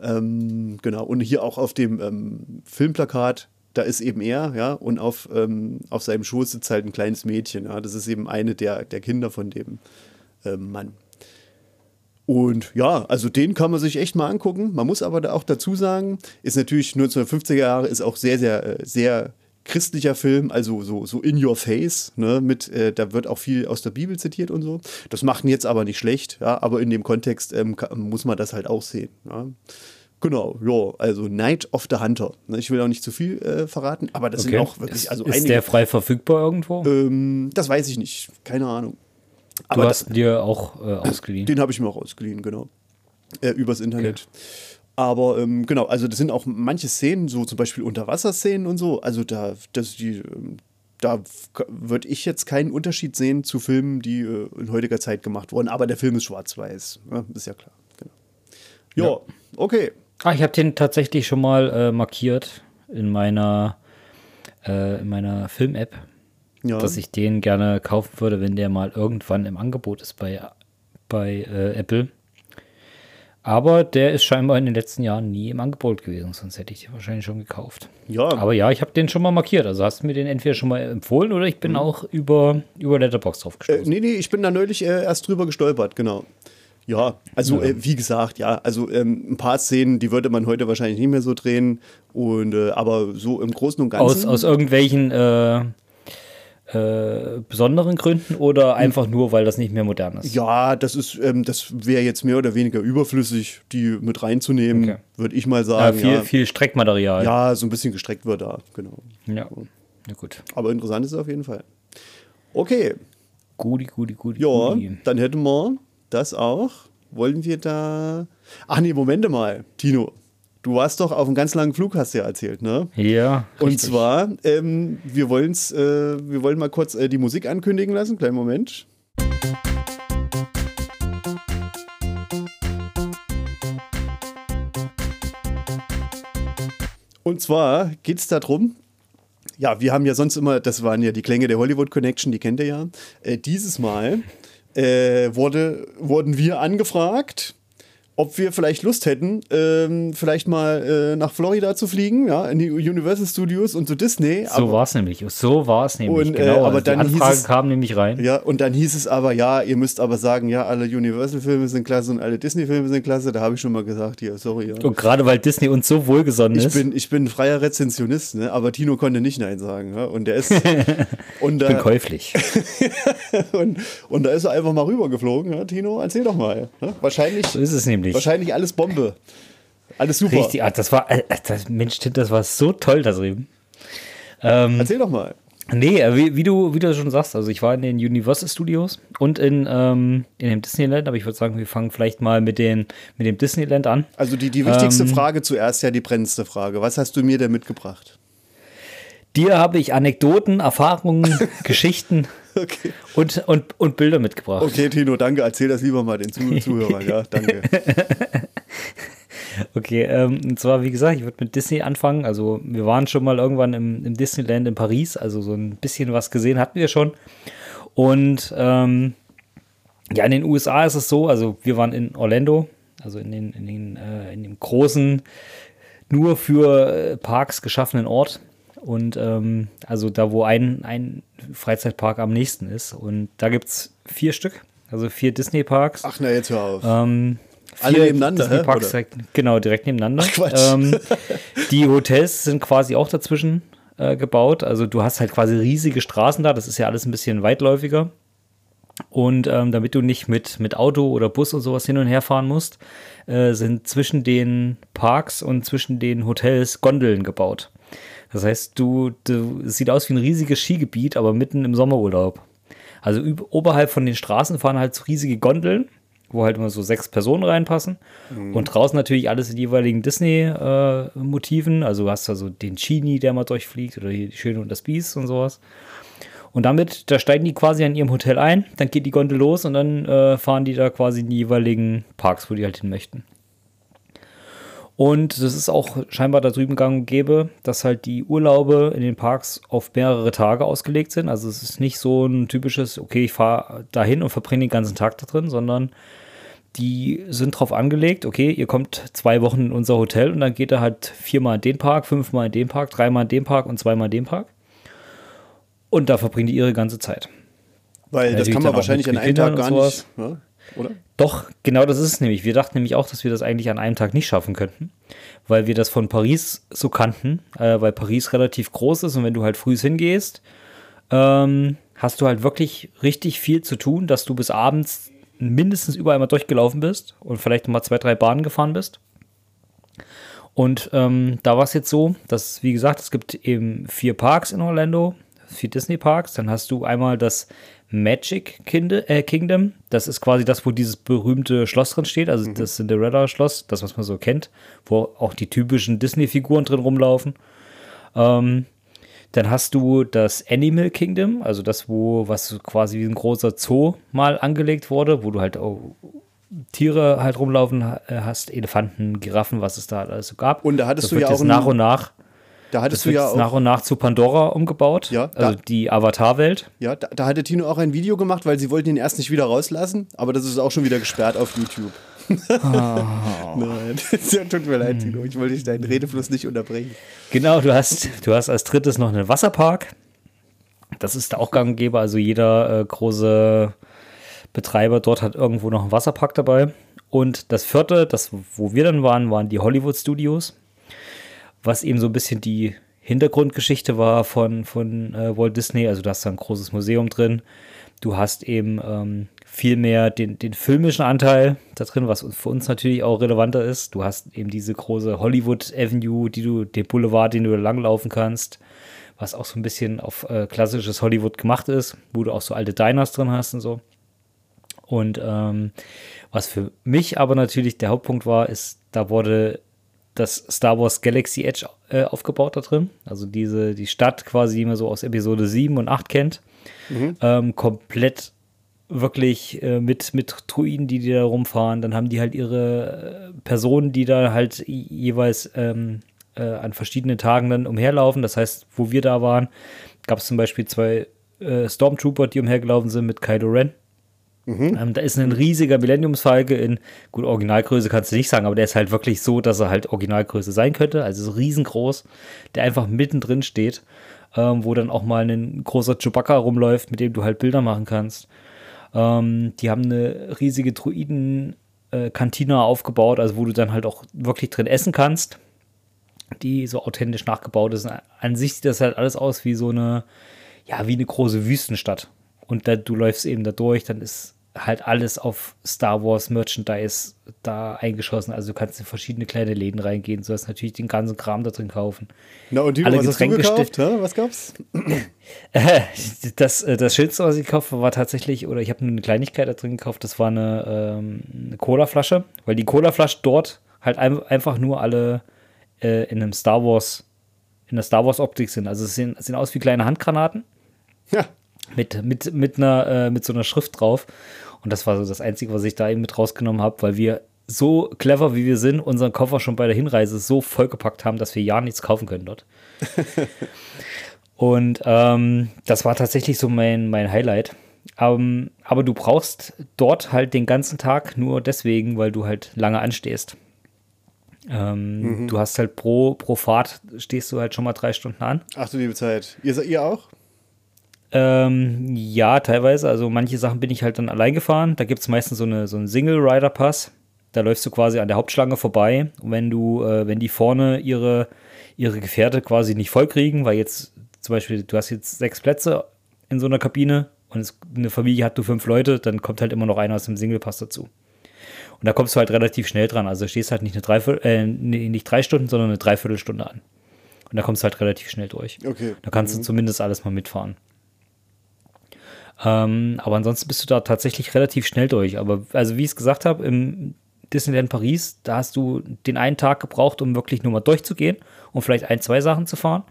ähm, genau, und hier auch auf dem ähm, Filmplakat, da ist eben er, ja, und auf, ähm, auf seinem Schoß sitzt halt ein kleines Mädchen, ja, das ist eben eine der, der Kinder von dem ähm, Mann. Und ja, also den kann man sich echt mal angucken. Man muss aber da auch dazu sagen, ist natürlich 1950er Jahre, ist auch sehr, sehr, äh, sehr christlicher Film, also so, so in your face, ne, mit, äh, da wird auch viel aus der Bibel zitiert und so. Das macht ihn jetzt aber nicht schlecht, ja, aber in dem Kontext ähm, kann, muss man das halt auch sehen. Ja. Genau, ja, also Night of the Hunter. Ne, ich will auch nicht zu viel äh, verraten, aber das okay. sind auch wirklich, also Ist einige, der frei verfügbar irgendwo? Ähm, das weiß ich nicht, keine Ahnung. Aber du hast das, dir auch äh, ausgeliehen. Den habe ich mir auch ausgeliehen, genau. Äh, übers Internet. Okay. Aber ähm, genau, also das sind auch manche Szenen, so zum Beispiel Unterwasserszenen und so. Also da, das, die, ähm, da würde ich jetzt keinen Unterschied sehen zu Filmen, die äh, in heutiger Zeit gemacht wurden. Aber der Film ist schwarz-weiß. Ja, ist ja klar. Genau. Jo, ja, okay. Ah, ich habe den tatsächlich schon mal äh, markiert in meiner, äh, in meiner Film-App ja. dass ich den gerne kaufen würde, wenn der mal irgendwann im Angebot ist bei, bei äh, Apple. Aber der ist scheinbar in den letzten Jahren nie im Angebot gewesen, sonst hätte ich den wahrscheinlich schon gekauft. Ja. Aber ja, ich habe den schon mal markiert. Also hast du mir den entweder schon mal empfohlen oder ich bin mhm. auch über, über Letterbox drauf gestoßen. Äh, nee, nee, ich bin da neulich äh, erst drüber gestolpert, genau. Ja, also ja. Äh, wie gesagt, ja, also ähm, ein paar Szenen, die würde man heute wahrscheinlich nicht mehr so drehen. Und äh, aber so im Großen und Ganzen. Aus, aus irgendwelchen äh, äh, besonderen Gründen oder einfach nur, weil das nicht mehr modern ist? Ja, das ist, ähm, das wäre jetzt mehr oder weniger überflüssig, die mit reinzunehmen, okay. würde ich mal sagen. Ja, viel, ja. viel Streckmaterial. Ja, so ein bisschen gestreckt wird da, genau. Ja. ja, gut. Aber interessant ist es auf jeden Fall. Okay. Gudi, gudi, gudi. Ja, dann hätten wir das auch. Wollen wir da. Ach nee, Momente mal, Tino. Du warst doch auf einem ganz langen Flug, hast du ja erzählt, ne? Ja. Und richtig. zwar, ähm, wir, wollen's, äh, wir wollen mal kurz äh, die Musik ankündigen lassen. Kleinen Moment. Und zwar geht es darum, ja, wir haben ja sonst immer, das waren ja die Klänge der Hollywood Connection, die kennt ihr ja. Äh, dieses Mal äh, wurde, wurden wir angefragt, ob wir vielleicht Lust hätten, ähm, vielleicht mal äh, nach Florida zu fliegen, ja, in die Universal Studios und zu Disney. So war es nämlich. So war es nämlich. Und, äh, genau. aber also dann die hieß Anfrage es- kam nämlich rein. Ja, und dann hieß es aber, ja, ihr müsst aber sagen, ja, alle Universal-Filme sind klasse und alle Disney-Filme sind klasse. Da habe ich schon mal gesagt, hier, sorry. Ja. Und gerade weil Disney uns so wohlgesonnen Ich ist. bin, ich bin ein freier Rezensionist, ne? aber Tino konnte nicht Nein sagen. Ja? Und der ist. und, ich bin käuflich. und, und da ist er einfach mal rübergeflogen. Ja? Tino, erzähl doch mal. Ja? Wahrscheinlich, So ist es nämlich. Wahrscheinlich alles Bombe. Alles super. Richtig, ah, das war, äh, das, Mensch, Tim, das war so toll da drüben. Ähm, Erzähl doch mal. nee, äh, wie, wie, du, wie du schon sagst, also ich war in den Universal Studios und in, ähm, in dem Disneyland, aber ich würde sagen, wir fangen vielleicht mal mit, den, mit dem Disneyland an. Also die, die wichtigste Ähm, Frage zuerst, ja die brennendste Frage. Was hast du mir denn mitgebracht? Dir habe ich Anekdoten, Erfahrungen, Geschichten Okay. und, und, und Bilder mitgebracht. Okay, Tino, danke. Erzähl das lieber mal den Zuh Zuhörern. Ja, danke. Okay, ähm, und zwar, wie gesagt, ich würde mit Disney anfangen. Also, wir waren schon mal irgendwann im, im Disneyland in Paris, also so ein bisschen was gesehen hatten wir schon. Und ähm, ja, in den USA ist es so, also wir waren in Orlando, also in, den, in, den, äh, in dem großen, nur für äh, Parks geschaffenen Ort. Und ähm, also da, wo ein, ein Freizeitpark am nächsten ist. Und da gibt es vier Stück, also vier Disney-Parks. Ach, na, jetzt hör auf. Ähm, Alle nebeneinander, hä, Disney-Parks oder? direkt, genau, direkt nebeneinander. Ach, Quatsch. Ähm, die Hotels sind quasi auch dazwischen äh, gebaut. Also du hast halt quasi riesige Straßen da. Das ist ja alles ein bisschen weitläufiger. Und ähm, damit du nicht mit, mit Auto oder Bus und sowas hin und her fahren musst, äh, sind zwischen den Parks und zwischen den Hotels Gondeln gebaut. Das heißt, du, du es sieht aus wie ein riesiges Skigebiet, aber mitten im Sommerurlaub. Also oberhalb von den Straßen fahren halt so riesige Gondeln, wo halt immer so sechs Personen reinpassen. Und draußen natürlich alles in jeweiligen Disney-Motiven. also du hast da so den Genie, der mal durchfliegt, oder die Schöne und das Biest und sowas. Und damit, da steigen die quasi an ihrem Hotel ein, dann geht die Gondel los und dann äh, fahren die da quasi in die jeweiligen Parks, wo die halt hin möchten. Und das ist auch scheinbar da drüben gang und gäbe, dass halt die Urlaube in den Parks auf mehrere Tage ausgelegt sind. Also es ist nicht so ein typisches, okay, ich fahre dahin und verbringe den ganzen Tag da drin, sondern die sind drauf angelegt, okay, ihr kommt zwei Wochen in unser Hotel und dann geht er halt viermal in den Park, fünfmal in den Park, dreimal in den Park und zweimal in den Park. Und da verbringen die ihre ganze Zeit. Weil das natürlich kann dann man wahrscheinlich an einem Tag gar nicht. Ja? Oder? Doch, genau das ist es nämlich. Wir dachten nämlich auch, dass wir das eigentlich an einem Tag nicht schaffen könnten, weil wir das von Paris so kannten, äh, weil Paris relativ groß ist und wenn du halt früh hingehst, ähm, hast du halt wirklich richtig viel zu tun, dass du bis abends mindestens überall mal durchgelaufen bist und vielleicht mal zwei, drei Bahnen gefahren bist. Und ähm, da war es jetzt so, dass, wie gesagt, es gibt eben vier Parks in Orlando, vier Disney-Parks. Dann hast du einmal das Magic Kinde- äh, Kingdom. Das ist quasi das, wo dieses berühmte Schloss drin steht, also das Cinderella-Schloss, das, was man so kennt, wo auch die typischen Disney-Figuren drin rumlaufen. Ähm, dann hast du das Animal Kingdom, also das, wo, was quasi wie ein großer Zoo mal angelegt wurde, wo du halt auch Tiere halt rumlaufen äh, hast, Elefanten, Giraffen, was es da alles so gab. Und da hattest das du ja auch nach und nach, Da hattest das du ja auch. nach und nach zu Pandora umgebaut, Ja, also da- die Avatar-Welt. Ja, da, da hatte Tino auch ein Video gemacht, weil sie wollten ihn erst nicht wieder rauslassen, aber das ist auch schon wieder gesperrt auf YouTube. Ah. Nein, ja, tut mir leid, Tino. Ich wollte dich deinen Redefluss nicht unterbrechen. Genau, du hast, du hast als drittes noch einen Wasserpark. Das ist da auch gang und gäbe. Also jeder äh, große Betreiber dort hat irgendwo noch einen Wasserpark dabei. Und das vierte, das, wo wir dann waren, waren die Hollywood Studios. Was eben so ein bisschen die Hintergrundgeschichte war von, von äh, Walt Disney. Also du hast da ein großes Museum drin. Du hast eben ähm, viel mehr den, den filmischen Anteil da drin, was für uns natürlich auch relevanter ist. Du hast eben diese große Hollywood Avenue, die du, den Boulevard, den du langlaufen kannst, was auch so ein bisschen auf äh, klassisches Hollywood gemacht ist, wo du auch so alte Diners drin hast und so. Und ähm, was für mich aber natürlich der Hauptpunkt war, ist, da wurde das Star Wars Galaxy Edge äh, aufgebaut da drin. Also diese, die Stadt quasi, die man so aus Episode 7 und 8 kennt. Mhm. Ähm, komplett wirklich äh, mit, mit Druiden, die, die da rumfahren. Dann haben die halt ihre äh, Personen, die da halt jeweils ähm, äh, an verschiedenen Tagen dann umherlaufen. Das heißt, wo wir da waren, gab es zum Beispiel zwei äh, Stormtrooper, die umhergelaufen sind mit Kylo Ren. Mhm. Ähm, da ist ein riesiger Millenniumsfalke in, gut, Originalgröße kannst du nicht sagen, aber der ist halt wirklich so, dass er halt Originalgröße sein könnte, also so riesengroß, der einfach mittendrin steht, ähm, wo dann auch mal ein großer Chewbacca rumläuft, mit dem du halt Bilder machen kannst. Ähm, die haben eine riesige Druiden-Kantine äh, aufgebaut, also wo du dann halt auch wirklich drin essen kannst, die so authentisch nachgebaut ist. An sich sieht das halt alles aus wie so eine, ja, wie eine große Wüstenstadt. Und da, du läufst eben da durch, dann ist halt alles auf Star Wars Merchandise da eingeschossen. Also du kannst in verschiedene kleine Läden reingehen. Du hast natürlich den ganzen Kram da drin kaufen. Na und die, Alle was Getränke hast du gekauft? Hä? Was gab's? das, äh, das Schönste, was ich gekauft habe, war tatsächlich, oder ich habe nur eine Kleinigkeit da drin gekauft, das war eine, ähm, eine Cola-Flasche, weil die Cola-Flasche dort halt ein, einfach nur alle äh, in einem Star Wars, in der Star Wars-Optik sind. Also es sehen, sehen aus wie kleine Handgranaten. Ja mit, mit, mit, einer, äh, mit so einer Schrift drauf. Und das war so das Einzige, was ich da eben mit rausgenommen habe, weil wir so clever wie wir sind, unseren Koffer schon bei der Hinreise so vollgepackt haben, dass wir ja nichts kaufen können dort. Und ähm, das war tatsächlich so mein, mein Highlight. Um, aber du brauchst dort halt den ganzen Tag nur deswegen, weil du halt lange anstehst. Ähm, mhm. Du hast halt pro, pro Fahrt stehst du halt schon mal drei Stunden an. Ach du liebe Zeit. Ihr, ihr auch? Ähm, ja, teilweise. Also manche Sachen bin ich halt dann allein gefahren. Da gibt es meistens so, eine, so einen Single-Rider-Pass. Da läufst du quasi an der Hauptschlange vorbei. Und wenn du, äh, wenn die vorne ihre, ihre Gefährte quasi nicht voll kriegen, weil jetzt zum Beispiel, du hast jetzt sechs Plätze in so einer Kabine und es, eine Familie hat du fünf Leute, dann kommt halt immer noch einer aus dem Single-Pass dazu. Und da kommst du halt relativ schnell dran. Also stehst halt nicht eine Dreiviertel, äh, nicht drei Stunden, sondern eine Dreiviertelstunde an. Und da kommst du halt relativ schnell durch. Okay. Da kannst mhm. du zumindest alles mal mitfahren. Ähm, aber ansonsten bist du da tatsächlich relativ schnell durch. Aber also wie ich es gesagt habe, im Disneyland Paris, da hast du den einen Tag gebraucht, um wirklich nur mal durchzugehen und vielleicht ein, zwei Sachen zu fahren.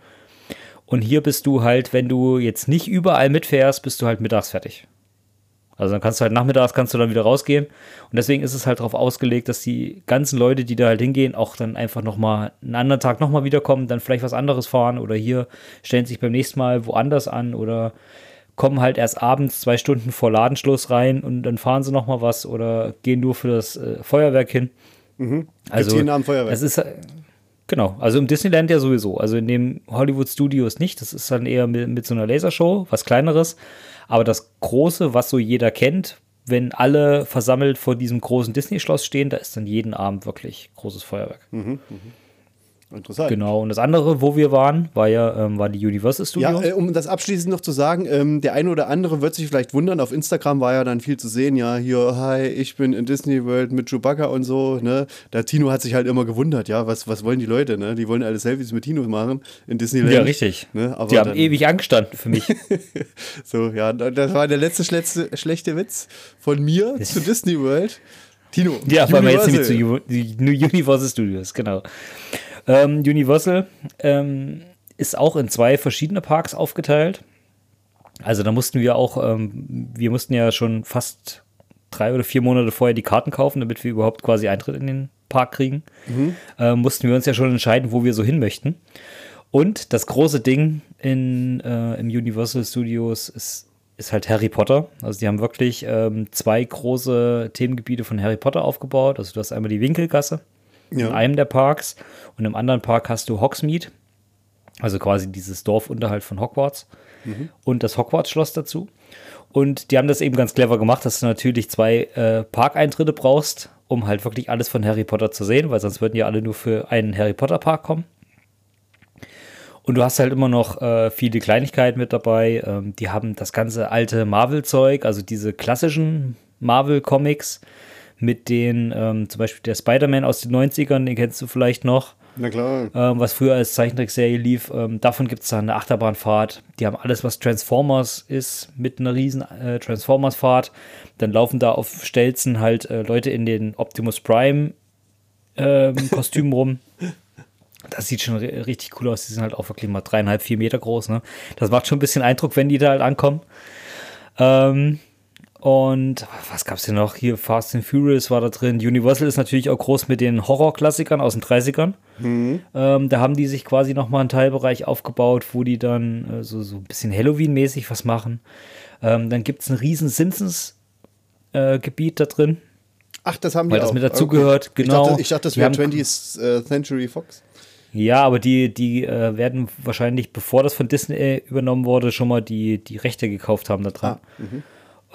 Und hier bist du halt, wenn du jetzt nicht überall mitfährst, bist du halt mittags fertig. Also dann kannst du halt nachmittags kannst du dann wieder rausgehen. Und deswegen ist es halt darauf ausgelegt, dass die ganzen Leute, die da halt hingehen, auch dann einfach nochmal einen anderen Tag nochmal wiederkommen, dann vielleicht was anderes fahren oder hier stellen sich beim nächsten Mal woanders an oder kommen halt erst abends zwei Stunden vor Ladenschluss rein und dann fahren sie noch mal was oder gehen nur für das äh, Feuerwerk hin. Mhm. Also Feuerwerk. es ist äh, genau, also im Disneyland ja sowieso, also in dem Hollywood Studios nicht, das ist dann eher mit, mit so einer Lasershow, was kleineres, aber das große, was so jeder kennt, wenn alle versammelt vor diesem großen Disney-Schloss stehen, da ist dann jeden Abend wirklich großes Feuerwerk. Mhm, mh. Interessant. Genau, und das andere, wo wir waren, war ja ähm, war die Universal Studios. Ja, äh, um das abschließend noch zu sagen, ähm, der eine oder andere wird sich vielleicht wundern, auf Instagram war ja dann viel zu sehen, ja, hier, hi, ich bin in Disney World mit Chewbacca und so, ne. Der Tino hat sich halt immer gewundert, ja, was, was wollen die Leute, ne? Die wollen alle Selfies mit Tino machen in Disneyland. Ja, richtig. Ne? Aber die haben dann, ewig angestanden für mich. so, ja, das war der letzte schlechte, schlechte Witz von mir zu Disney World. Tino. Ja, weil wir jetzt nämlich zu Universal Studios, genau. Ähm, Universal ähm, ist auch in zwei verschiedene Parks aufgeteilt. Also da mussten wir auch, ähm, wir mussten ja schon fast drei oder vier Monate vorher die Karten kaufen, damit wir überhaupt quasi Eintritt in den Park kriegen. Mhm. Ähm, mussten wir uns ja schon entscheiden, wo wir so hin möchten. Und das große Ding in, äh, im Universal Studios ist, ist halt Harry Potter. Also die haben wirklich ähm, zwei große Themengebiete von Harry Potter aufgebaut. Also du hast einmal die Winkelgasse ja. in einem der Parks und im anderen Park hast du Hogsmeade, also quasi dieses Dorf unterhalb von Hogwarts mhm. und das Hogwarts-Schloss dazu. Und die haben das eben ganz clever gemacht, dass du natürlich zwei äh, Parkeintritte brauchst, um halt wirklich alles von Harry Potter zu sehen, weil sonst würden ja alle nur für einen Harry Potter Park kommen. Und du hast halt immer noch äh, viele Kleinigkeiten mit dabei. Ähm, die haben das ganze alte Marvel-Zeug, also diese klassischen Marvel-Comics, mit den, ähm, zum Beispiel der Spider-Man aus den 90ern, den kennst du vielleicht noch. Na klar. Ähm, was früher als Zeichentrickserie lief. Ähm, davon gibt es da eine Achterbahnfahrt. Die haben alles, was Transformers ist, mit einer riesen äh, Transformers-Fahrt. Dann laufen da auf Stelzen halt äh, Leute in den Optimus Prime ähm, rum. Das sieht schon richtig cool aus. Die sind halt auch wirklich mal dreieinhalb, vier Meter groß. Ne? Das macht schon ein bisschen Eindruck, wenn die da halt ankommen. Ähm, und was gab es denn noch? Hier Fast and Furious war da drin. Universal ist natürlich auch groß mit den Horror-Klassikern aus den 30ern. Mhm. Ähm, da haben die sich quasi nochmal einen Teilbereich aufgebaut, wo die dann äh, so, so ein bisschen Halloween-mäßig was machen. Ähm, dann gibt es ein riesen Simpsons-Gebiet äh, da drin. Ach, das haben die Weil auch. das mit dazugehört, okay. genau. Ich dachte, ich dachte das wäre 20th äh, Century Fox. Ja, aber die, die äh, werden wahrscheinlich, bevor das von Disney äh, übernommen wurde, schon mal die, die Rechte gekauft haben da dran. Ah, mhm.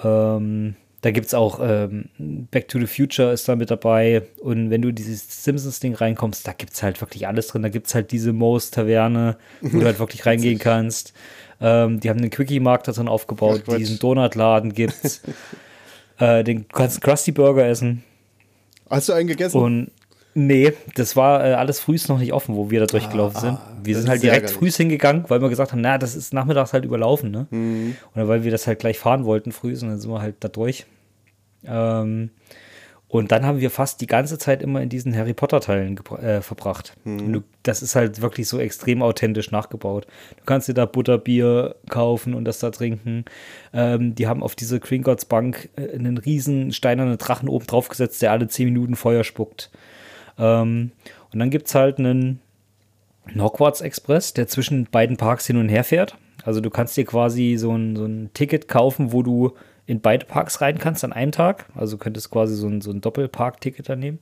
Ähm, da gibt es auch ähm, Back to the Future ist da mit dabei. Und wenn du dieses Simpsons-Ding reinkommst, da gibt es halt wirklich alles drin. Da gibt es halt diese Moos-Taverne, wo du halt wirklich reingehen kannst. Ähm, die haben einen Quickie-Markt da drin aufgebaut. Ach, diesen Donutladen gibt's. äh, den kannst Krusty Burger essen. Hast du einen gegessen? Und Nee, das war äh, alles frühs noch nicht offen, wo wir da durchgelaufen ah, sind. Wir sind halt direkt frühs hingegangen, weil wir gesagt haben, na, das ist nachmittags halt überlaufen, ne? Mhm. Oder weil wir das halt gleich fahren wollten frühs und dann sind wir halt da durch. Ähm, und dann haben wir fast die ganze Zeit immer in diesen Harry Potter-Teilen äh, verbracht. Mhm. Du, das ist halt wirklich so extrem authentisch nachgebaut. Du kannst dir da Butterbier kaufen und das da trinken. Ähm, die haben auf diese Gringotts Bank äh, einen riesen steinernen Drachen oben drauf gesetzt, der alle 10 Minuten Feuer spuckt. Ähm, und dann gibt es halt einen Hogwarts Express, der zwischen beiden Parks hin und her fährt. Also du kannst dir quasi so ein, so ein Ticket kaufen, wo du in beide Parks rein kannst an einem Tag. Also könntest quasi so ein, so ein Doppelpark-Ticket da nehmen.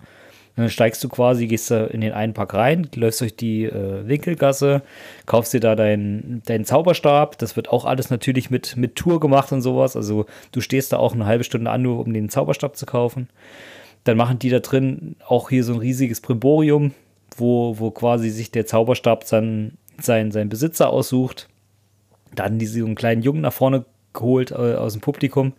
Dann steigst du quasi, gehst da in den einen Park rein, läufst durch die äh, Winkelgasse, kaufst dir da deinen dein Zauberstab. Das wird auch alles natürlich mit, mit Tour gemacht und sowas. Also du stehst da auch eine halbe Stunde an, nur um den Zauberstab zu kaufen. Dann machen die da drin auch hier so ein riesiges Primborium, wo, wo quasi sich der Zauberstab sein, sein, sein Besitzer aussucht. Dann die so einen kleinen Jungen nach vorne geholt äh, aus dem Publikum,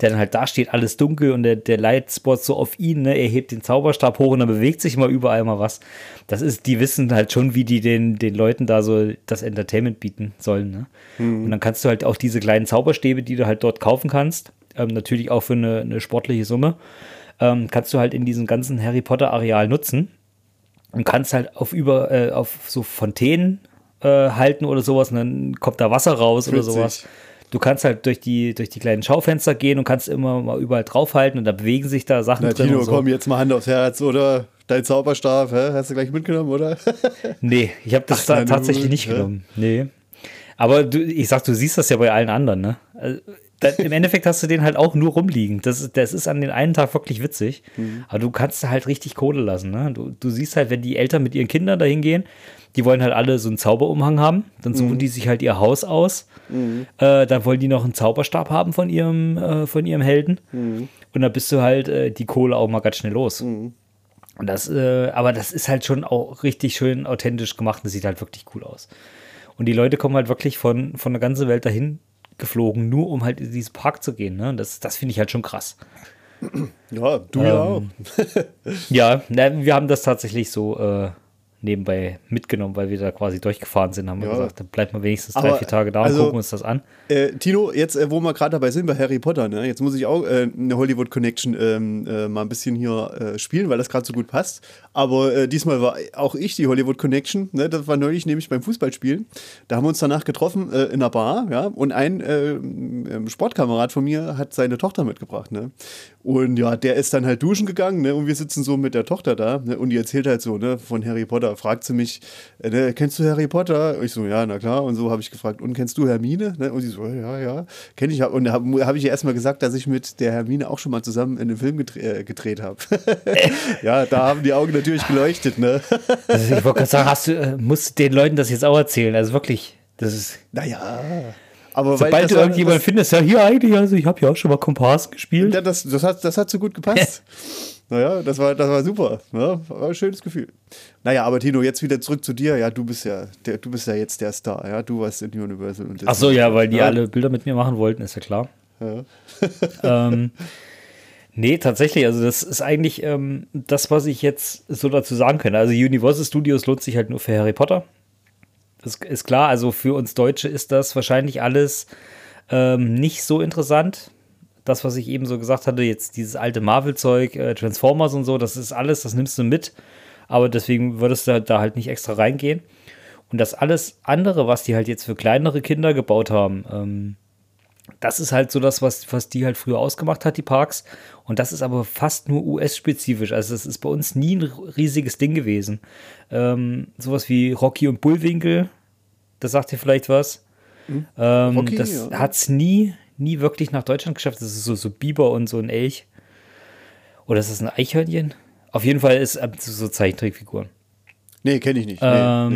der dann halt da steht, alles dunkel und der, der Lightspot so auf ihn, ne? er hebt den Zauberstab hoch und dann bewegt sich mal überall mal was. Das ist, die wissen halt schon, wie die den, den Leuten da so das Entertainment bieten sollen. Ne? Mhm. Und dann kannst du halt auch diese kleinen Zauberstäbe, die du halt dort kaufen kannst, ähm, natürlich auch für eine, eine sportliche Summe, ähm, kannst du halt in diesem ganzen Harry Potter Areal nutzen und kannst halt auf über äh, auf so Fontänen äh, halten oder sowas und dann kommt da Wasser raus Witzig. oder sowas. Du kannst halt durch die, durch die kleinen Schaufenster gehen und kannst immer mal überall draufhalten und da bewegen sich da Sachen Na, drin. Tino, so. komm jetzt mal Hand aufs Herz, oder? Dein Zauberstab, hä? hast du gleich mitgenommen, oder? nee, ich habe das Ach, tatsächlich nicht hä? genommen. Nee. Aber du, ich sag, du siehst das ja bei allen anderen, ne? Also, dann, im Endeffekt hast du den halt auch nur rumliegen. Das ist, das ist an den einen Tag wirklich witzig. Mhm. Aber du kannst halt richtig Kohle lassen. Ne? Du, du siehst halt, wenn die Eltern mit ihren Kindern dahin gehen, die wollen halt alle so einen Zauberumhang haben. Dann suchen mhm. die sich halt ihr Haus aus. Mhm. Äh, dann wollen die noch einen Zauberstab haben von ihrem, äh, von ihrem Helden. Mhm. Und dann bist du halt äh, die Kohle auch mal ganz schnell los. Mhm. Und das, äh, aber das ist halt schon auch richtig schön authentisch gemacht. Das sieht halt wirklich cool aus. Und die Leute kommen halt wirklich von, von der ganzen Welt dahin geflogen, nur um halt in diesen Park zu gehen. Ne? Das, das finde ich halt schon krass. Ja, du ähm, ja auch. ja, na, wir haben das tatsächlich so äh, nebenbei mitgenommen, weil wir da quasi durchgefahren sind, haben wir gesagt, dann bleibt man wenigstens drei, Aber, vier Tage da und also, gucken uns das an. Äh, Tino, jetzt, äh, wo wir gerade dabei sind bei Harry Potter, ne, jetzt muss ich auch äh, eine Hollywood Connection ähm, äh, mal ein bisschen hier äh, spielen, weil das gerade so gut passt. Aber äh, diesmal war auch ich die Hollywood Connection. Ne, das war neulich nämlich beim Fußballspielen. Da haben wir uns danach getroffen in einer Bar, ja, und ein ähm, Sportkamerad von mir hat seine Tochter mitgebracht, ne? Und ja, der ist dann halt duschen gegangen, ne? Und wir sitzen so mit der Tochter da, ne? Und die erzählt halt so, ne, von Harry Potter. Fragt sie mich, äh, ne, kennst du Harry Potter? Und ich so, ja, na klar. Und so habe ich gefragt, und kennst du Hermine? Ne? Und sie so, ja, ja, kenne ich. Und da habe hab ich ihr erstmal gesagt, dass ich mit der Hermine auch schon mal zusammen in einem Film äh, gedreht habe. ja, da haben die Augen natürlich geleuchtet, ne? also ich wollte gerade sagen, hast du, äh, musst den Leuten das jetzt auch erzählen. Also wirklich, das ist. Naja. Aber Sobald du irgendjemanden findest, ja, hier eigentlich, also ich habe ja auch schon mal Komparsen gespielt. Ja, das, das, hat, das hat so gut gepasst. naja, das war, das war super. Ja, war ein schönes Gefühl. Naja, aber Tino, jetzt wieder zurück zu dir. Ja, du bist ja, der, du bist ja jetzt der Star. Ja, du warst in Universal. Und Ach so, ja, weil die ja. alle Bilder mit mir machen wollten, ist ja klar. Ja. ähm, nee, tatsächlich, also das ist eigentlich ähm, das, was ich jetzt so dazu sagen könnte. Also Universal Studios lohnt sich halt nur für Harry Potter. Das ist klar, also für uns Deutsche ist das wahrscheinlich alles ähm, nicht so interessant. Das, was ich eben so gesagt hatte, jetzt dieses alte Marvel-Zeug, äh, Transformers und so, das ist alles, das nimmst du mit. aber deswegen würdest du da halt nicht extra reingehen. Und das alles andere, was die halt jetzt für kleinere Kinder gebaut haben, ähm, das ist halt so das, was, was die halt früher ausgemacht hat, die Parks. Und das ist aber fast nur US-spezifisch. Also es ist bei uns nie ein riesiges Ding gewesen. Ähm, sowas wie Rocky und Bullwinkel, das sagt dir vielleicht was. Mhm. Ähm, Rocky, das ja. hat es nie, nie wirklich nach Deutschland geschafft. Das ist so, so Biber und so ein Elch. Oder ist das ein Eichhörnchen? Auf jeden Fall ist äh, so Zeichentrickfiguren. Nee, kenne ich nicht. Ähm,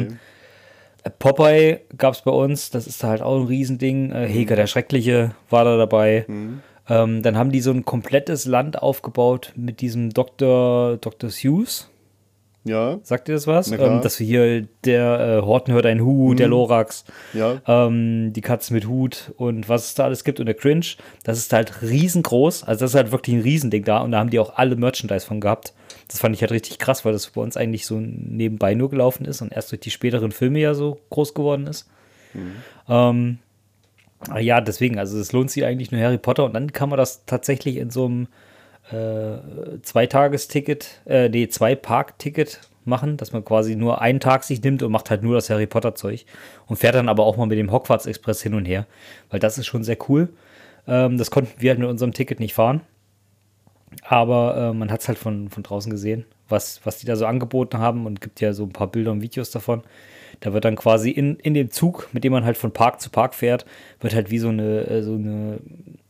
nee. Popeye gab es bei uns, das ist halt auch ein Riesending. Äh, Heger der Schreckliche war da dabei. Mhm. Ähm, dann haben die so ein komplettes Land aufgebaut mit diesem Dr. Dr. Seuss. Ja. Sagt ihr das was? Ähm, dass wir hier, der äh, Horten hört ein Hu, mhm. der Lorax, ja. ähm, die Katze mit Hut und was es da alles gibt und der Cringe. Das ist halt riesengroß. Also das ist halt wirklich ein Riesending da und da haben die auch alle Merchandise von gehabt. Das fand ich halt richtig krass, weil das bei uns eigentlich so nebenbei nur gelaufen ist und erst durch die späteren Filme ja so groß geworden ist. Mhm. Ähm, ja, deswegen, also es lohnt sich eigentlich nur Harry Potter und dann kann man das tatsächlich in so einem äh, Zweitagesticket, äh, nee, Zwei-Park-Ticket machen, dass man quasi nur einen Tag sich nimmt und macht halt nur das Harry Potter Zeug und fährt dann aber auch mal mit dem Hogwarts Express hin und her, weil das ist schon sehr cool. Ähm, das konnten wir halt mit unserem Ticket nicht fahren. Aber äh, man hat es halt von, von draußen gesehen, was, was die da so angeboten haben und gibt ja so ein paar Bilder und Videos davon. Da wird dann quasi in, in dem Zug, mit dem man halt von Park zu Park fährt, wird halt wie so eine, äh, so eine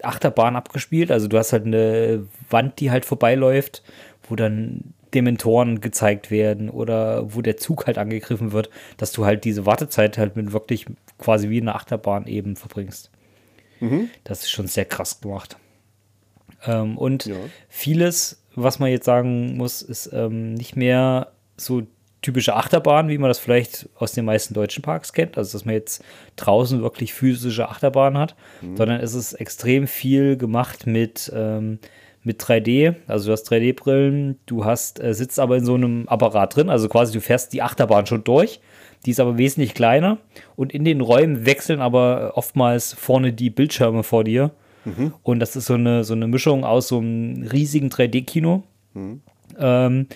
Achterbahn abgespielt. Also du hast halt eine Wand, die halt vorbeiläuft, wo dann Dementoren gezeigt werden oder wo der Zug halt angegriffen wird, dass du halt diese Wartezeit halt mit wirklich quasi wie eine Achterbahn eben verbringst. Mhm. Das ist schon sehr krass gemacht. Ähm, und ja. vieles, was man jetzt sagen muss, ist ähm, nicht mehr so typische Achterbahn, wie man das vielleicht aus den meisten deutschen Parks kennt. Also, dass man jetzt draußen wirklich physische Achterbahn hat, mhm. sondern es ist extrem viel gemacht mit, ähm, mit 3D. Also, du hast 3D-Brillen, du hast, äh, sitzt aber in so einem Apparat drin. Also, quasi, du fährst die Achterbahn schon durch. Die ist aber wesentlich kleiner und in den Räumen wechseln aber oftmals vorne die Bildschirme vor dir. Mhm. Und das ist so eine, so eine Mischung aus so einem riesigen 3D-Kino. Mhm. Ähm,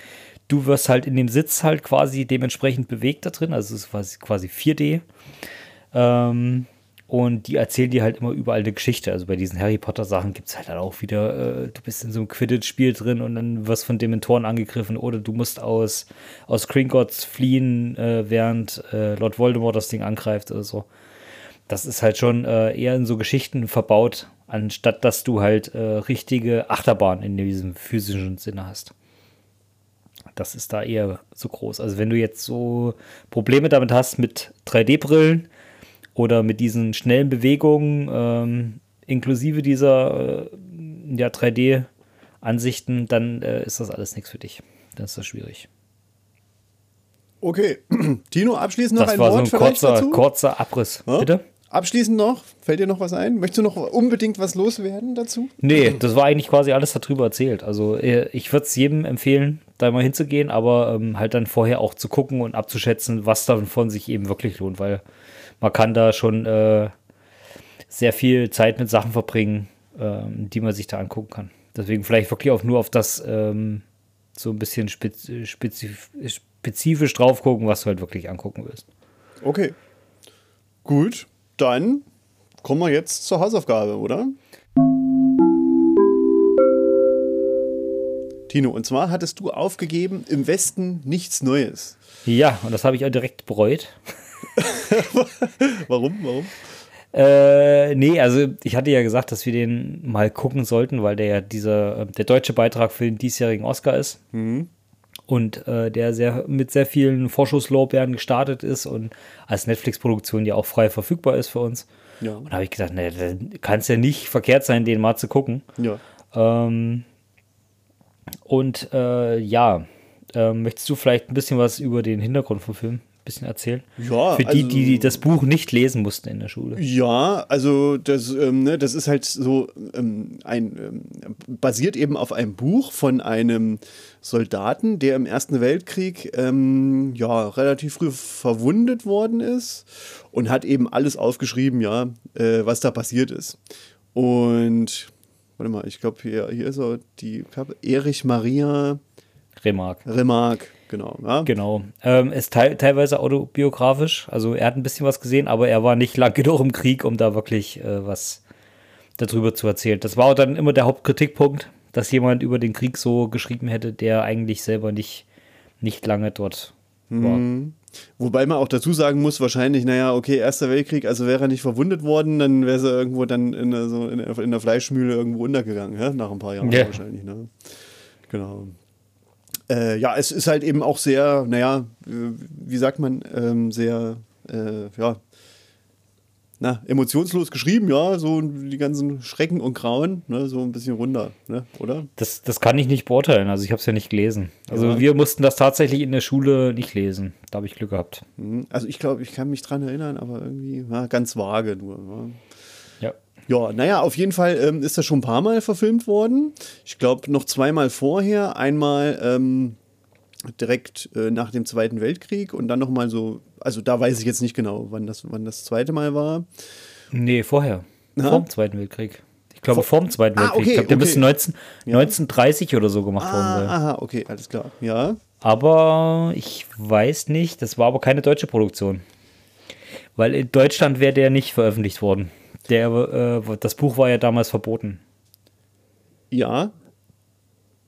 du wirst halt in dem Sitz halt quasi dementsprechend bewegt da drin, also es ist quasi, quasi 4D. Ähm, und die erzählen dir halt immer überall eine Geschichte. Also bei diesen Harry Potter Sachen gibt es halt auch wieder, äh, du bist in so einem Quidditch-Spiel drin und dann wirst von Dementoren angegriffen oder du musst aus, aus Gringotts fliehen, äh, während äh, Lord Voldemort das Ding angreift oder so. Das ist halt schon äh, eher in so Geschichten verbaut, anstatt dass du halt äh, richtige Achterbahn in diesem physischen Sinne hast. Das ist da eher so groß. Also wenn du jetzt so Probleme damit hast mit 3D-Brillen oder mit diesen schnellen Bewegungen, ähm, inklusive dieser äh, ja, 3D-Ansichten, dann äh, ist das alles nichts für dich. Dann ist das schwierig. Okay, Tino, abschließend noch das ein war Wort so ein kurzer, kurzer Abriss. Ja? Bitte? Abschließend noch, fällt dir noch was ein? Möchtest du noch unbedingt was loswerden dazu? Nee, das war eigentlich quasi alles darüber erzählt. Also äh, ich würde es jedem empfehlen, da mal hinzugehen, aber ähm, halt dann vorher auch zu gucken und abzuschätzen, was davon sich eben wirklich lohnt, weil man kann da schon äh, sehr viel Zeit mit Sachen verbringen, ähm, die man sich da angucken kann. Deswegen vielleicht wirklich auch nur auf das ähm, so ein bisschen spezif spezifisch drauf gucken, was du halt wirklich angucken willst. Okay. Gut dann kommen wir jetzt zur Hausaufgabe, oder? Tino, und zwar hattest du aufgegeben, im Westen nichts Neues. Ja, und das habe ich auch direkt bereut. Warum? Warum? Äh, nee, also ich hatte ja gesagt, dass wir den mal gucken sollten, weil der ja dieser, der deutsche Beitrag für den diesjährigen Oscar ist. Mhm und äh, der sehr mit sehr vielen Vorschusslorbeeren gestartet ist und als Netflix-Produktion ja auch frei verfügbar ist für uns. Ja. Und da habe ich gedacht, ne, kann es ja nicht verkehrt sein, den mal zu gucken. Ja. Ähm, und äh, ja, äh, möchtest du vielleicht ein bisschen was über den Hintergrund vom Film bisschen erzählen? Ja. Für die, also, die das Buch nicht lesen mussten in der Schule. Ja, also das, ähm, ne, das ist halt so ähm, ein, ähm, basiert eben auf einem Buch von einem Soldaten, der im Ersten Weltkrieg ähm, ja relativ früh verwundet worden ist und hat eben alles aufgeschrieben, ja, äh, was da passiert ist. Und warte mal, ich glaube, hier, hier ist er, die Erich Maria Remark. Remark genau. Ja. Genau. Ähm, ist te teilweise autobiografisch. Also er hat ein bisschen was gesehen, aber er war nicht lang genug im Krieg, um da wirklich äh, was darüber zu erzählen. Das war auch dann immer der Hauptkritikpunkt, dass jemand über den Krieg so geschrieben hätte, der eigentlich selber nicht, nicht lange dort war. Mhm. Wobei man auch dazu sagen muss, wahrscheinlich, naja, okay, Erster Weltkrieg, also wäre er nicht verwundet worden, dann wäre er irgendwo dann in der, so in, in der Fleischmühle irgendwo untergegangen, ja? nach ein paar Jahren Ja. wahrscheinlich. Ne? Genau. Äh, ja, es ist halt eben auch sehr, naja, äh, wie sagt man, ähm, sehr, äh, ja, na, emotionslos geschrieben, ja, so die ganzen Schrecken und Grauen, ne, so ein bisschen runter, ne, oder? Das, das kann ich nicht beurteilen. Also ich habe es ja nicht gelesen. Also Ja. wir mussten das tatsächlich in der Schule nicht lesen. Da habe ich Glück gehabt. Mhm. Also ich glaube, ich kann mich dran erinnern, aber irgendwie ja, ganz vage nur. Ja. Ja. Ja, naja, auf jeden Fall ähm, ist das schon ein paar Mal verfilmt worden. Ich glaube noch zweimal vorher. Einmal ähm, direkt äh, nach dem Zweiten Weltkrieg und dann nochmal so, also da weiß ich jetzt nicht genau, wann das, wann das zweite Mal war. Nee, vorher. Na? Vor dem Zweiten Weltkrieg. Ich glaube, vor dem Zweiten Ah, Weltkrieg. okay, ich glaube, der okay. müsste 19, 1930 oder so gemacht worden Ah, sein. aha, okay, alles klar. Ja. Aber ich weiß nicht, das war aber keine deutsche Produktion. Weil in Deutschland wäre der nicht veröffentlicht worden. Der, äh, das Buch war ja damals verboten. Ja,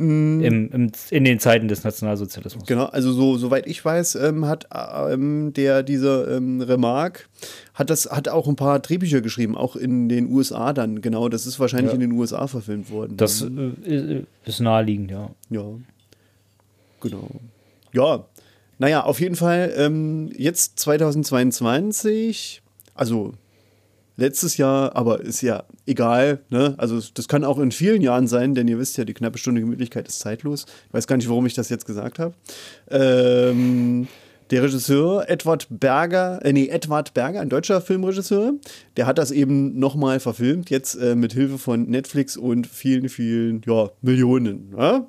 Im, im, in den Zeiten des Nationalsozialismus. Genau, also so, soweit ich weiß, ähm, hat ähm, der dieser ähm, Remarque hat das hat auch ein paar Drehbücher geschrieben, auch in den USA dann. Genau, das ist wahrscheinlich Ja. in den USA verfilmt worden. Das äh, ist naheliegend, ja. ja, genau. Ja, naja, auf jeden Fall ähm, jetzt 2022, also letztes Jahr, aber ist ja egal, ne? Also das kann auch in vielen Jahren sein, denn ihr wisst ja, die knappe Stunde Gemütlichkeit ist zeitlos. Ich weiß gar nicht, warum ich das jetzt gesagt habe. Ähm, der Regisseur Edward Berger, äh, nee, Edward Berger, ein deutscher Filmregisseur, der hat das eben nochmal verfilmt, jetzt äh, mit Hilfe von Netflix und vielen, vielen, ja, Millionen. Ne?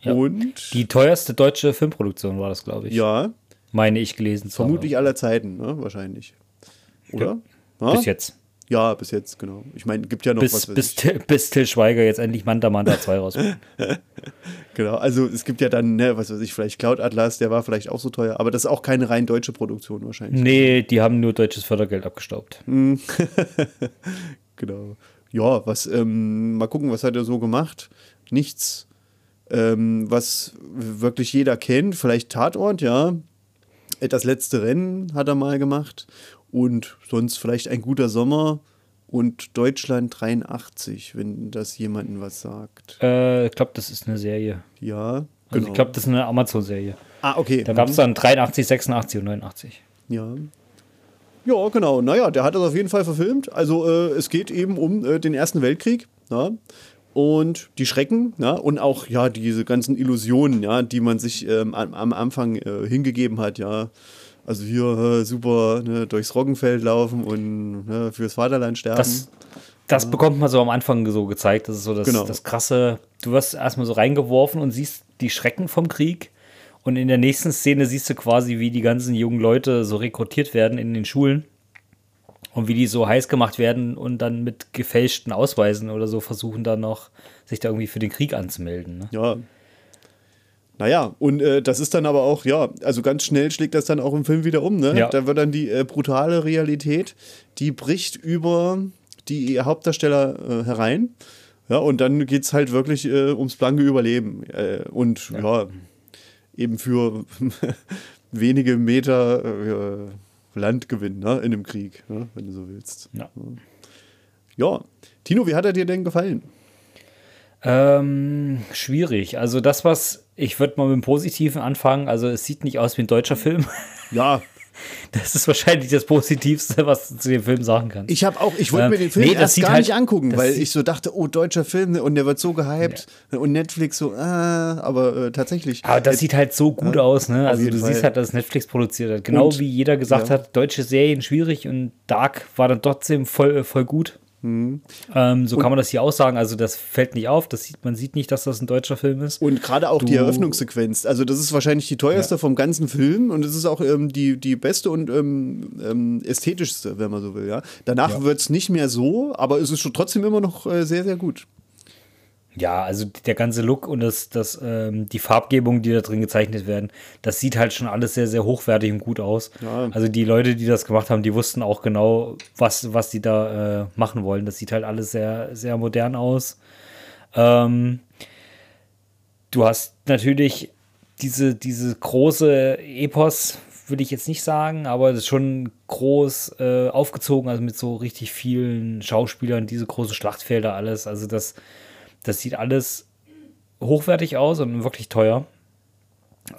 Ja. Und Die teuerste deutsche Filmproduktion war das, glaube ich. ja, Meine ich gelesen zu vermutlich haben. aller Zeiten, ne? wahrscheinlich. Oder? Ja? Bis jetzt. Ja, bis jetzt, genau. Ich meine, gibt ja noch Bis, was. bis, bis Till Schweiger jetzt endlich Manta Manta 2 rausbringt. Genau, also es gibt ja dann, ne, was weiß ich, vielleicht Cloud Atlas, der war vielleicht auch so teuer, aber das ist auch keine rein deutsche Produktion wahrscheinlich. nee, die haben nur deutsches Fördergeld abgestaubt. Genau. Ja, was, ähm, mal gucken, was hat er so gemacht? Nichts, ähm, was wirklich jeder kennt. Vielleicht Tatort, ja. Das letzte Rennen hat er mal gemacht. Und sonst vielleicht ein guter Sommer und Deutschland 83, wenn das jemandem was sagt. Äh, ich glaube, das ist eine Serie. Ja, Also genau. Ich glaube, das ist eine Amazon-Serie. ah, okay. Da gab es dann 83, 86 und 89. Ja. Ja, genau. Naja, der hat das auf jeden Fall verfilmt. Also äh, es geht eben um äh, den Ersten Weltkrieg. Ja? Und die Schrecken, ja, und auch ja diese ganzen Illusionen, ja, die man sich ähm, am, am Anfang äh, hingegeben hat, ja. Also hier äh, super ne, durchs Roggenfeld laufen und ne, fürs Vaterland sterben. Das, das bekommt man so am Anfang so gezeigt. Das ist so das, Genau. das krasse. Du wirst erstmal so reingeworfen und siehst die Schrecken vom Krieg. Und in der nächsten Szene siehst du quasi, wie die ganzen jungen Leute so rekrutiert werden in den Schulen. Und wie die so heiß gemacht werden und dann mit gefälschten Ausweisen oder so versuchen dann noch, sich da irgendwie für den Krieg anzumelden. Ne? Ja. Naja, und äh, das ist dann aber auch, ja, also ganz schnell schlägt das dann auch im Film wieder um, ne? Ja. Da wird dann die äh, brutale Realität, die bricht über die Hauptdarsteller äh, herein. Ja, und dann geht es halt wirklich äh, ums blanke Überleben. Äh, und ja. eben für wenige Meter äh, Landgewinn ne? in dem Krieg, ne? wenn du so willst. Ja. Ja. Tino, wie hat er dir denn gefallen? Ähm, schwierig. Also das, was, ich würde mal mit dem Positiven anfangen. Also es sieht nicht aus wie ein deutscher Film. Ja, Das ist wahrscheinlich das Positivste, was du zu dem Film sagen kannst. Ich habe auch, ich wollte Ähm, mir den Film nee, erst gar halt- nicht angucken, weil ich so dachte, oh, deutscher Film und der wird so gehypt und Netflix so, ah, aber äh, tatsächlich. Aber das sieht halt so gut aus, ne? Also du Fall. siehst halt, dass Netflix produziert hat. Genau Und- wie jeder gesagt ja. hat, deutsche Serien schwierig und Dark war dann trotzdem voll, voll gut. Mhm. Ähm, so kann man das hier auch sagen. Also das fällt nicht auf. Das sieht, man sieht nicht, dass das ein deutscher Film ist. Und gerade auch die Du- Eröffnungssequenz. Also, das ist wahrscheinlich die teuerste vom ganzen Film und es ist auch ähm, die, die beste und ähm, ähm, ästhetischste, wenn man so will. Ja? Danach Ja. wird es nicht mehr so, aber es ist schon trotzdem immer noch äh, sehr, sehr gut. Ja, also der ganze Look und das, das, ähm, die Farbgebung, die da drin gezeichnet werden, das sieht halt schon alles sehr, sehr hochwertig und gut aus. Ja. Also die Leute, die das gemacht haben, die wussten auch genau, was, was die da äh, machen wollen. Das sieht halt alles sehr, sehr modern aus. Ähm, du hast natürlich diese, diese große Epos, würde ich jetzt nicht sagen, aber es ist schon groß äh, aufgezogen, also mit so richtig vielen Schauspielern, diese großen Schlachtfelder, alles. Also das, das sieht alles hochwertig aus und wirklich teuer.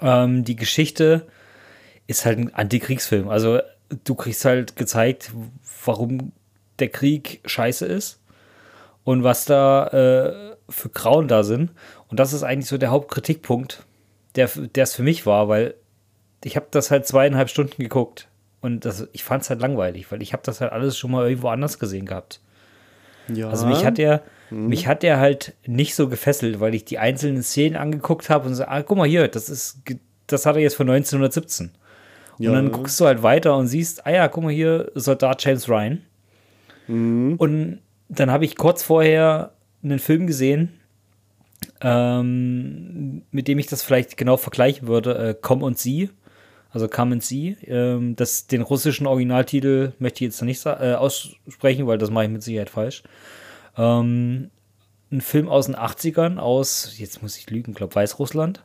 Ähm, die Geschichte ist halt ein Antikriegsfilm. Also du kriegst halt gezeigt, warum der Krieg scheiße ist und was da äh, für Grauen da sind. Und das ist eigentlich so der Hauptkritikpunkt, der es für mich war, weil ich habe das halt zweieinhalb Stunden geguckt und das, ich fand es halt langweilig, weil ich habe das halt alles schon mal irgendwo anders gesehen gehabt. Ja. Also mich hat er, mich hat er halt nicht so gefesselt, weil ich die einzelnen Szenen angeguckt habe und so, ah, guck mal hier, das ist, das hat er jetzt von 1917. Ja. Und dann guckst du halt weiter und siehst, ah ja, guck mal hier, Soldat James Ryan. Mhm. Und dann habe ich kurz vorher einen Film gesehen, ähm, mit dem ich das vielleicht genau vergleichen würde, äh, Komm und Sie. Also Come and See. Ähm, das, den russischen Originaltitel möchte ich jetzt noch nicht äh, aussprechen, weil das mache ich mit Sicherheit falsch. Ähm, ein Film aus den 80ern, aus, jetzt muss ich lügen, glaube Weißrussland,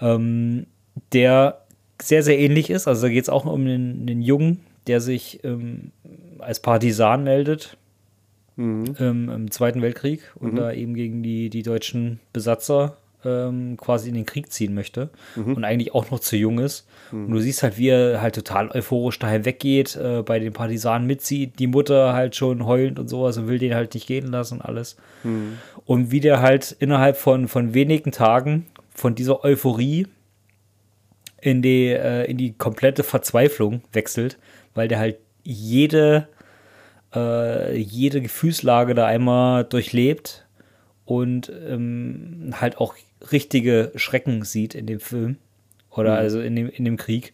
ähm, der sehr, sehr ähnlich ist. Also da geht es auch um einen, einen Jungen, der sich ähm, als Partisan meldet ähm, im Zweiten Weltkrieg und da eben gegen die, die deutschen Besatzer ähm, quasi in den Krieg ziehen möchte und eigentlich auch noch zu jung ist. Und du siehst halt, wie er halt total euphorisch daheim weggeht, äh, bei den Partisanen mitzieht, die Mutter halt schon heulend und sowas und will den halt nicht gehen lassen und alles. Und wie der halt innerhalb von, von wenigen Tagen von dieser Euphorie in die, äh, in die komplette Verzweiflung wechselt, weil der halt jede, äh, jede Gefühlslage da einmal durchlebt und ähm, halt auch richtige Schrecken sieht in dem Film oder also in dem, in dem Krieg,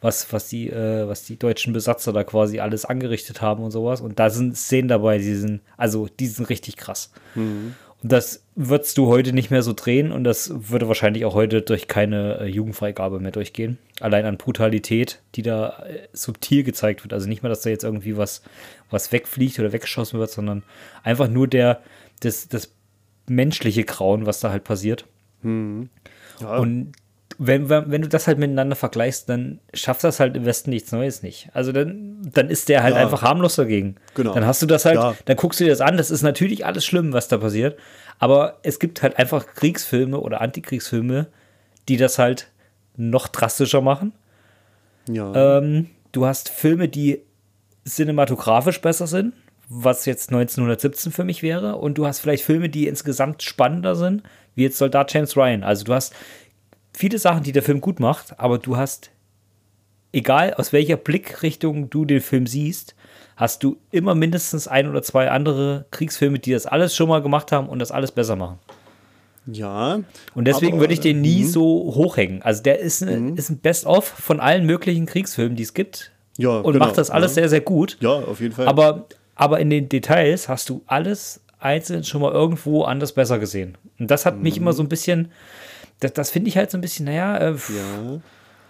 was, was, die, äh, was die deutschen Besatzer da quasi alles angerichtet haben und sowas. Und da sind Szenen dabei, die sind, also die sind richtig krass. Und das würdest du heute nicht mehr so drehen und das würde wahrscheinlich auch heute durch keine äh, Jugendfreigabe mehr durchgehen. Allein an Brutalität, die da äh, subtil gezeigt wird. Also nicht mehr, dass da jetzt irgendwie was, was wegfliegt oder weggeschossen wird, sondern einfach nur der, das, das menschliche Grauen, was da halt passiert. Ja. Und wenn, wenn, wenn du das halt miteinander vergleichst, dann schafft das halt im Westen nichts Neues nicht. Also dann, dann ist der halt Ja. einfach harmlos dagegen. Genau. Dann hast du das halt, Ja. dann guckst du dir das an, das ist natürlich alles schlimm, was da passiert. Aber es gibt halt einfach Kriegsfilme oder Antikriegsfilme, die das halt noch drastischer machen. ja. Ähm, du hast Filme, die cinematografisch besser sind, was jetzt 1917 für mich wäre. Und du hast vielleicht Filme, die insgesamt spannender sind, wie jetzt Soldat James Ryan. Also du hast viele Sachen, die der Film gut macht, aber du hast, egal aus welcher Blickrichtung du den Film siehst, hast du immer mindestens ein oder zwei andere Kriegsfilme, die das alles schon mal gemacht haben und das alles besser machen. ja. Und deswegen Aber, würde ich den nie mhm. so hochhängen. Also der ist, eine, ist ein Best-of von allen möglichen Kriegsfilmen, die es gibt. Ja, und genau, macht das alles ja. sehr, sehr gut. Ja, auf jeden Fall. Aber, aber in den Details hast du alles einzeln schon mal irgendwo anders besser gesehen. Und das hat Mhm. mich immer so ein bisschen, das, das finde ich halt so ein bisschen, naja, äh, Ja.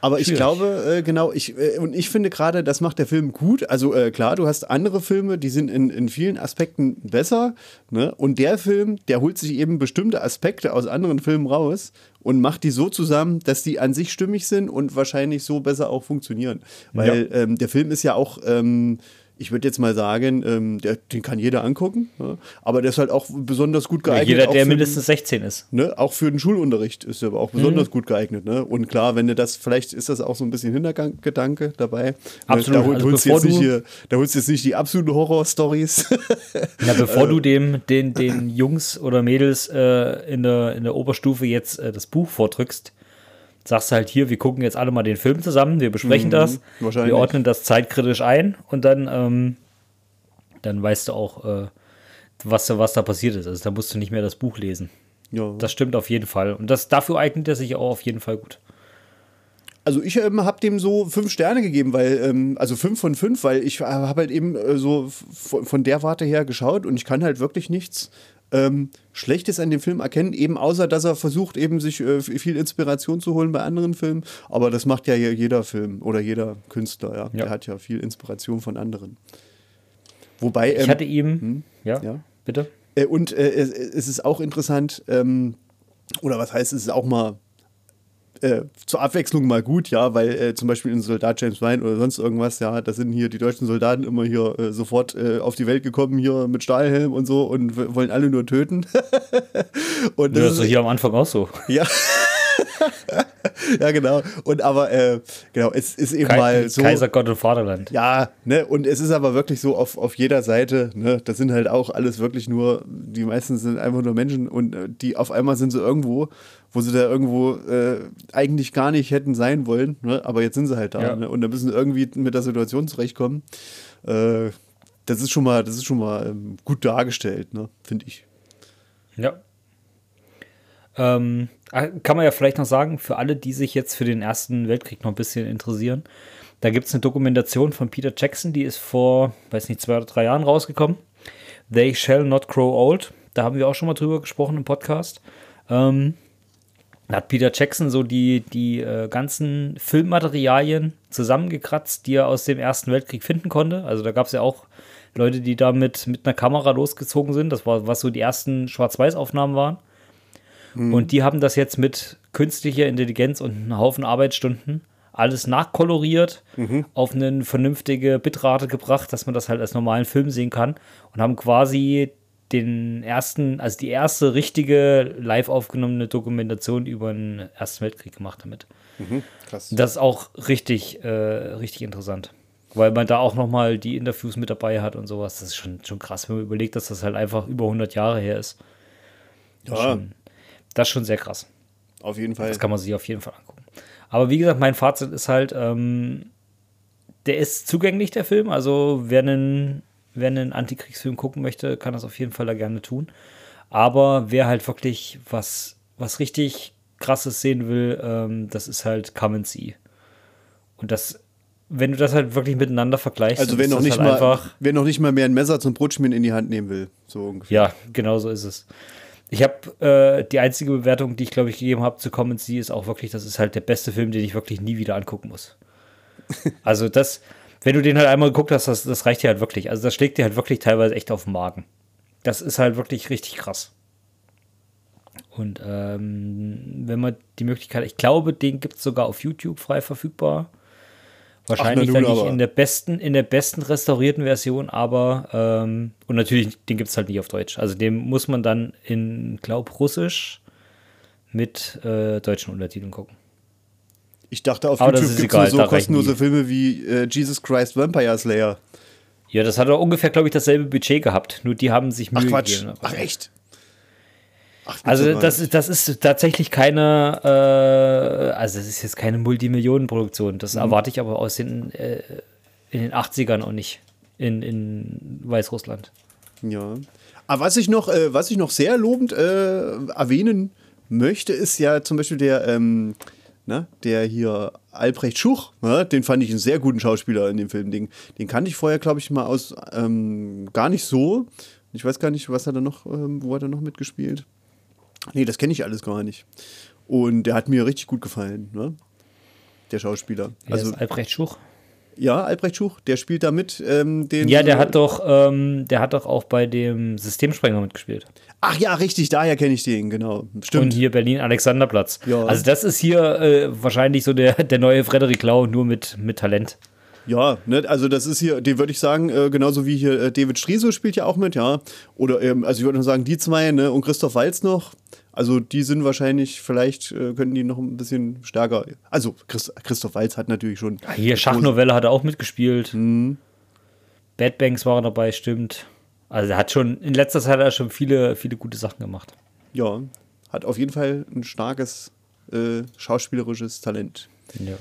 Aber ich Schwierig. glaube, äh, genau, ich, äh, und ich finde gerade, das macht der Film gut. Also äh, klar, du hast andere Filme, die sind in, in vielen Aspekten besser. Ne? Und der Film, der holt sich eben bestimmte Aspekte aus anderen Filmen raus und macht die so zusammen, dass die an sich stimmig sind und wahrscheinlich so besser auch funktionieren. Weil ähm, der Film ist ja auch. Ähm, ich würde jetzt mal sagen, ähm, der, den kann jeder angucken, ne? aber der ist halt auch besonders gut geeignet. jeder, auch der für den- mindestens 16 ist. Ne, auch für den Schulunterricht ist er aber auch Mhm. besonders gut geeignet. Ne? Und klar, wenn du das, vielleicht ist das auch so ein bisschen Hintergedanke dabei. Absolut. Da, hol- Also holst du jetzt nicht du- hier, da holst du jetzt nicht die absoluten Horror-Stories. Ja, bevor Äh. du dem, den, den Jungs oder Mädels äh, in, der, in der Oberstufe jetzt äh, das Buch vordrückst, sagst du halt hier, wir gucken jetzt alle mal den Film zusammen, wir besprechen das, Mhm, wahrscheinlich. wir ordnen das zeitkritisch ein und dann, ähm, dann weißt du auch, äh, was, da- was da passiert ist. Also da musst du nicht mehr das Buch lesen. ja. Das stimmt auf jeden Fall. Und das, dafür eignet er sich auch auf jeden Fall gut. Also ich ähm, habe dem so fünf Sterne gegeben, weil, ähm, also fünf von fünf, weil ich habe halt eben äh, so von, von der Warte her geschaut und ich kann halt wirklich nichts ähm, Schlechtes an dem Film erkennen, eben außer dass er versucht, eben sich äh, viel Inspiration zu holen bei anderen Filmen. Aber das macht ja jeder Film oder jeder Künstler, ja. Ja. Der hat ja viel Inspiration von anderen. Wobei. Ich ähm, hatte ihm, ja, ja. bitte. Äh, und äh, es, es ist auch interessant, ähm, oder was heißt, es ist auch mal äh, zur Abwechslung mal gut, ja, weil äh, zum Beispiel in Soldat James Ryan oder sonst irgendwas, ja, da sind hier die deutschen Soldaten immer hier äh, sofort äh, auf die Welt gekommen, hier mit Stahlhelm und so und wollen alle nur töten. und Ja, das ist ist, hier am Anfang auch so. ja. ja, genau. Und aber, äh, genau, es ist eben Kai mal so. Kaiser, Gott und Vaterland. Ja, ne, und es ist aber wirklich so auf, auf jeder Seite, ne, das sind halt auch alles wirklich nur, die meisten sind einfach nur Menschen und äh, die auf einmal sind sie irgendwo, wo sie da irgendwo äh, eigentlich gar nicht hätten sein wollen, ne, aber jetzt sind sie halt da, Ja. ne, und da müssen sie irgendwie mit der Situation zurechtkommen. Äh, das ist schon mal, das ist schon mal ähm, gut dargestellt, ne, finde ich. Ja. Ähm, äh, kann man ja vielleicht noch sagen, für alle, die sich jetzt für den Ersten Weltkrieg noch ein bisschen interessieren, da gibt es eine Dokumentation von Peter Jackson, die ist vor, weiß nicht, zwei oder drei Jahren rausgekommen. They Shall Not Grow Old. Da haben wir auch schon mal drüber gesprochen im Podcast. Ähm, da hat Peter Jackson so die, die äh, ganzen Filmmaterialien zusammengekratzt, die er aus dem Ersten Weltkrieg finden konnte. Also da gab es ja auch Leute, die da mit, mit einer Kamera losgezogen sind. Das war, was so die ersten Schwarz-Weiß-Aufnahmen waren. Und die haben das jetzt mit künstlicher Intelligenz und einem Haufen Arbeitsstunden alles nachkoloriert, auf eine vernünftige Bitrate gebracht, dass man das halt als normalen Film sehen kann und haben quasi den ersten, also die erste richtige live aufgenommene Dokumentation über den Ersten Weltkrieg gemacht damit. Krass. Das ist auch richtig, äh, richtig interessant. Weil man da auch nochmal die Interviews mit dabei hat und sowas. Das ist schon, schon krass, wenn man überlegt, dass das halt einfach über 100 Jahre her ist. Ja, Das ist schon sehr krass. auf jeden Fall. Das kann man sich auf jeden Fall angucken. Aber wie gesagt, mein Fazit ist halt, ähm, der ist zugänglich, der Film. Also wer einen, wer einen Antikriegsfilm gucken möchte, kann das auf jeden Fall da gerne tun. Aber wer halt wirklich was, was richtig krasses sehen will, ähm, das ist halt Come and See. Und das, wenn du das halt wirklich miteinander vergleichst, Also wer ist noch, nicht halt mal, einfach wer noch nicht mal mehr ein Messer zum Brotschmieren in die Hand nehmen will. So ungefähr. Ja, genau so ist es. Ich habe äh, die einzige Bewertung, die ich glaube ich gegeben habe zu Common See, ist auch wirklich, das ist halt der beste Film, den ich wirklich nie wieder angucken muss. also das, wenn du den halt einmal geguckt hast, das, das reicht dir halt wirklich. Also das schlägt dir halt wirklich teilweise echt auf den Magen. Das ist halt wirklich richtig krass. Und ähm, wenn man die Möglichkeit, ich glaube, den gibt es sogar auf YouTube frei verfügbar. Wahrscheinlich dann nicht in der besten, in der besten restaurierten Version, aber ähm, und natürlich, den gibt es halt nicht auf Deutsch. Also den muss man dann in, glaub, Russisch mit äh, deutschen Untertiteln gucken. Ich dachte, auf Aber YouTube gibt es so kostenlose. Filme wie äh, Jesus Christ Vampire Slayer. Ja, das hat doch ungefähr, glaube ich, dasselbe Budget gehabt. Nur die haben sich Mühe Ach Quatsch. gegeben. Ach echt? Ach, Also das das ist tatsächlich keine, äh, also das ist jetzt keine Multimillionenproduktion. Das erwarte ich aber aus den, äh, in den 80ern auch nicht in, in Weißrussland. Ja. Aber was ich noch, äh, was ich noch sehr lobend äh, erwähnen möchte, ist ja zum Beispiel der, ähm, na, der hier Albrecht Schuch, ne, den fand ich einen sehr guten Schauspieler in dem Film. Den, den kannte ich vorher, glaube ich, mal aus ähm, gar nicht so. Ich weiß gar nicht, was hat er noch, ähm, wo hat er noch mitgespielt? Nee, das kenne ich alles gar nicht. Und der hat mir richtig gut gefallen, ne? Der Schauspieler. Also Also, Albrecht Schuch. ja, Albrecht Schuch, der spielt da mit. Ähm, den, Ja, der hat doch, ähm, der hat doch auch bei dem Systemsprenger mitgespielt. Ach ja, richtig, daher kenne ich den, genau. Und Stimmt. hier Berlin Alexanderplatz. Ja. Also das ist hier äh, wahrscheinlich so der, der neue Frederik Lau, nur mit, mit Talent. Ja, ne, also das ist hier, den würde ich sagen, äh, genauso wie hier äh, David Striso spielt ja auch mit, ja. Oder ähm, also ich würde noch sagen, die zwei, ne, und Christoph Walz noch. Also die sind wahrscheinlich, vielleicht äh, können die noch ein bisschen stärker. Also Christ, Christoph Walz hat natürlich schon. Hier Schachnovelle hat er auch mitgespielt. Mhm. Bad Banks war dabei, stimmt. Also er hat schon, in letzter Zeit hat er schon viele, viele gute Sachen gemacht. Ja, hat auf jeden Fall ein starkes äh, schauspielerisches Talent. Ja.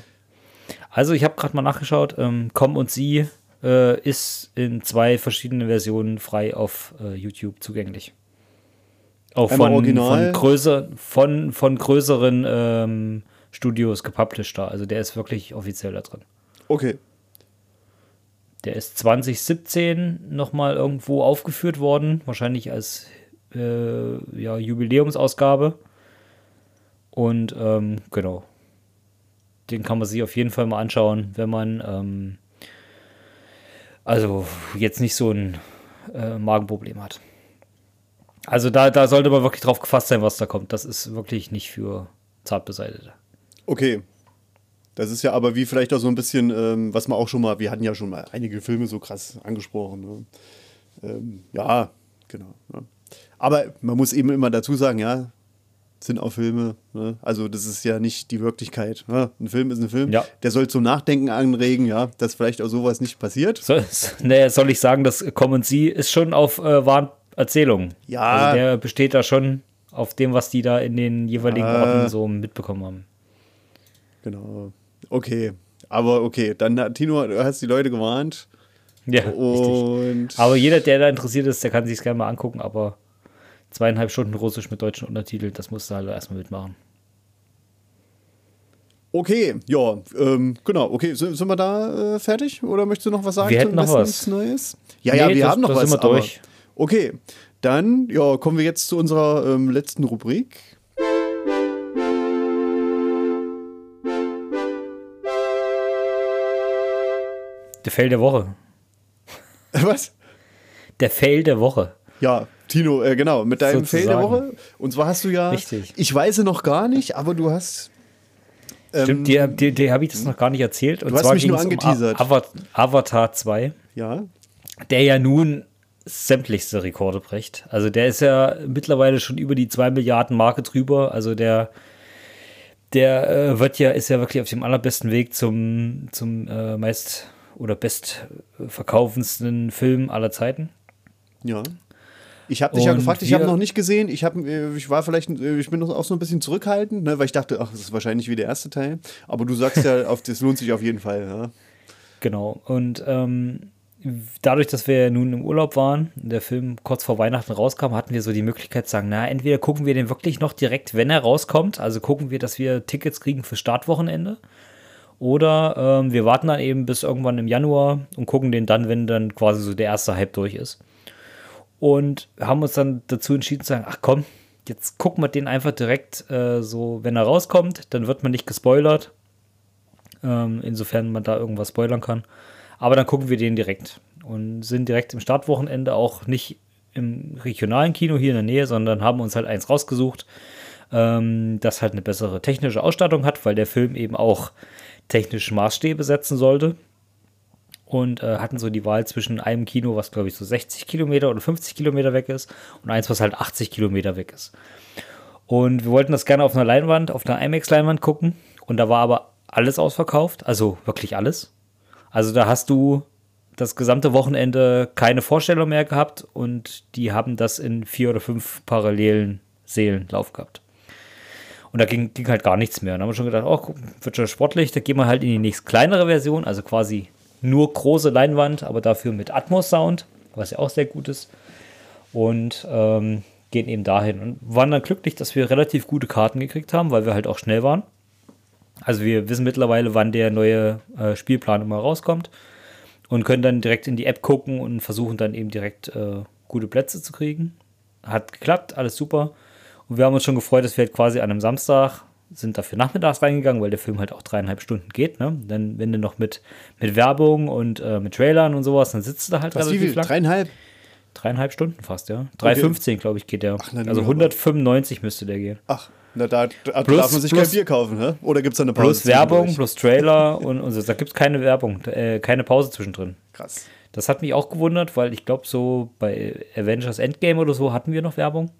Also ich habe gerade mal nachgeschaut, ähm, Komm und Sie äh, ist in zwei verschiedenen Versionen frei auf äh, YouTube zugänglich. Auch Einmal von, Original. von, größer, von, von größeren ähm, Studios gepublished da. Also der ist wirklich offiziell da drin. Okay. Der ist 2017 nochmal irgendwo aufgeführt worden, wahrscheinlich als äh, ja, Jubiläumsausgabe. Und ähm, genau. Den kann man sich auf jeden Fall mal anschauen, wenn man ähm, also jetzt nicht so ein äh, Magenproblem hat. Also da, da sollte man wirklich drauf gefasst sein, was da kommt. Das ist wirklich nicht für Zartbeseitete. Okay. Das ist ja aber wie vielleicht auch so ein bisschen, ähm, was man auch schon mal, wir hatten ja schon mal einige Filme so krass angesprochen. Ne? Ähm, ja, genau. Ja. Aber man muss eben immer dazu sagen, ja, sind auch Filme. Ne? Also das ist ja nicht die Wirklichkeit. Ne? Ein Film ist ein Film. Ja. Der soll zum Nachdenken anregen, ja, dass vielleicht auch sowas nicht passiert. So, ne, soll ich sagen, das Common Sie ist schon auf äh, wahren Erzählungen. Ja. Also der besteht da schon auf dem, was die da in den jeweiligen Ja. Orten so mitbekommen haben. Genau. Okay. Aber okay, dann hat Tino, du hast die Leute gewarnt. Ja, richtig. Und Aber jeder, der da interessiert ist, der kann sich gerne mal angucken, aber zweieinhalb Stunden Russisch mit deutschen Untertiteln, das musst du halt erstmal mitmachen. okay, ja, ähm, genau. Okay, sind, sind wir da äh, fertig? Oder möchtest du noch was sagen? Wir hätten noch was. Neues? Ja, Nee, ja, wir das- haben noch das was. sind wir durch. Okay, dann ja, kommen wir jetzt zu unserer ähm, letzten Rubrik. Der Fail der Woche. Was? Der Fail der Woche. Ja, Tino, äh, genau, mit deinem Fail der. Woche. Und zwar hast du ja, Richtig. ich weiß noch gar nicht, aber du hast. ähm, Stimmt, dir, dir, dir habe ich das noch gar nicht erzählt. Und Du hast zwar mich nur angeteasert. Um Ava- Avatar 2. Ja, der ja nun sämtlichste Rekorde bricht. Also der ist ja mittlerweile schon über die 2 Milliarden Marke drüber. Also der, der äh, wird ja, ist ja wirklich auf dem allerbesten Weg zum, zum äh, meist oder bestverkaufendsten Film aller Zeiten. ja. Ich habe dich ja gefragt, ich habe noch nicht gesehen. Ich, hab, äh, ich war vielleicht, äh, ich bin auch so ein bisschen zurückhaltend, ne, weil ich dachte, ach, das ist wahrscheinlich wie der erste Teil. Aber du sagst ja, auf, das lohnt sich auf jeden Fall. Ja. Genau. Und ähm, dadurch, dass wir nun im Urlaub waren, der Film kurz vor Weihnachten rauskam, hatten wir so die Möglichkeit zu sagen, na, entweder gucken wir den wirklich noch direkt, wenn er rauskommt, also gucken wir, dass wir Tickets kriegen für Startwochenende. Oder ähm, wir warten dann eben bis irgendwann im Januar und gucken den dann, wenn dann quasi so der erste Hype durch ist. Und haben uns dann dazu entschieden zu sagen, ach komm, jetzt gucken wir den einfach direkt äh, so, wenn er rauskommt, dann wird man nicht gespoilert. Ähm, insofern man da irgendwas spoilern kann. Aber dann gucken wir den direkt und sind direkt im Startwochenende auch nicht im regionalen Kino hier in der Nähe, sondern haben uns halt eins rausgesucht, ähm, das halt eine bessere technische Ausstattung hat, weil der Film eben auch technische Maßstäbe setzen sollte. Und äh, hatten so die Wahl zwischen einem Kino, was glaube ich so 60 Kilometer oder 50 Kilometer weg ist, und eins, was halt 80 Kilometer weg ist. Und wir wollten das gerne auf einer Leinwand, auf einer IMAX-Leinwand gucken. Und da war aber alles ausverkauft, also wirklich alles. Also da hast du das gesamte Wochenende keine Vorstellung mehr gehabt und die haben das in vier oder fünf parallelen Seelen Lauf gehabt. Und da ging, ging halt gar nichts mehr. Und dann haben wir schon gedacht, oh, wird schon sportlich, da gehen wir halt in die nächst kleinere Version, also quasi nur große Leinwand, aber dafür mit Atmos-Sound, was ja auch sehr gut ist. Und ähm, gehen eben dahin und waren dann glücklich, dass wir relativ gute Karten gekriegt haben, weil wir halt auch schnell waren. Also wir wissen mittlerweile, wann der neue äh, Spielplan immer rauskommt und können dann direkt in die App gucken und versuchen dann eben direkt äh, gute Plätze zu kriegen. Hat geklappt, alles super. Und wir haben uns schon gefreut, dass wir halt quasi an einem Samstag sind dafür nachmittags reingegangen, weil der Film halt auch dreieinhalb Stunden geht. Ne? Dann, wenn du noch mit, mit Werbung und äh, mit Trailern und sowas, dann sitzt du da halt Was, wie relativ viel? lang. Dreieinhalb? Dreieinhalb Stunden fast, ja. 3,15 glaube ich geht der. na, also nur, 195 müsste der gehen. Ach, na, da, da Plus- darf man sich plus- kein Bier kaufen, hä? oder gibt es da eine Pause? Plus Werbung, plus Trailer und, und so. Da gibt es keine Werbung, äh, keine Pause zwischendrin. Krass. Das hat mich auch gewundert, weil ich glaube, so bei Avengers Endgame oder so hatten wir noch Werbung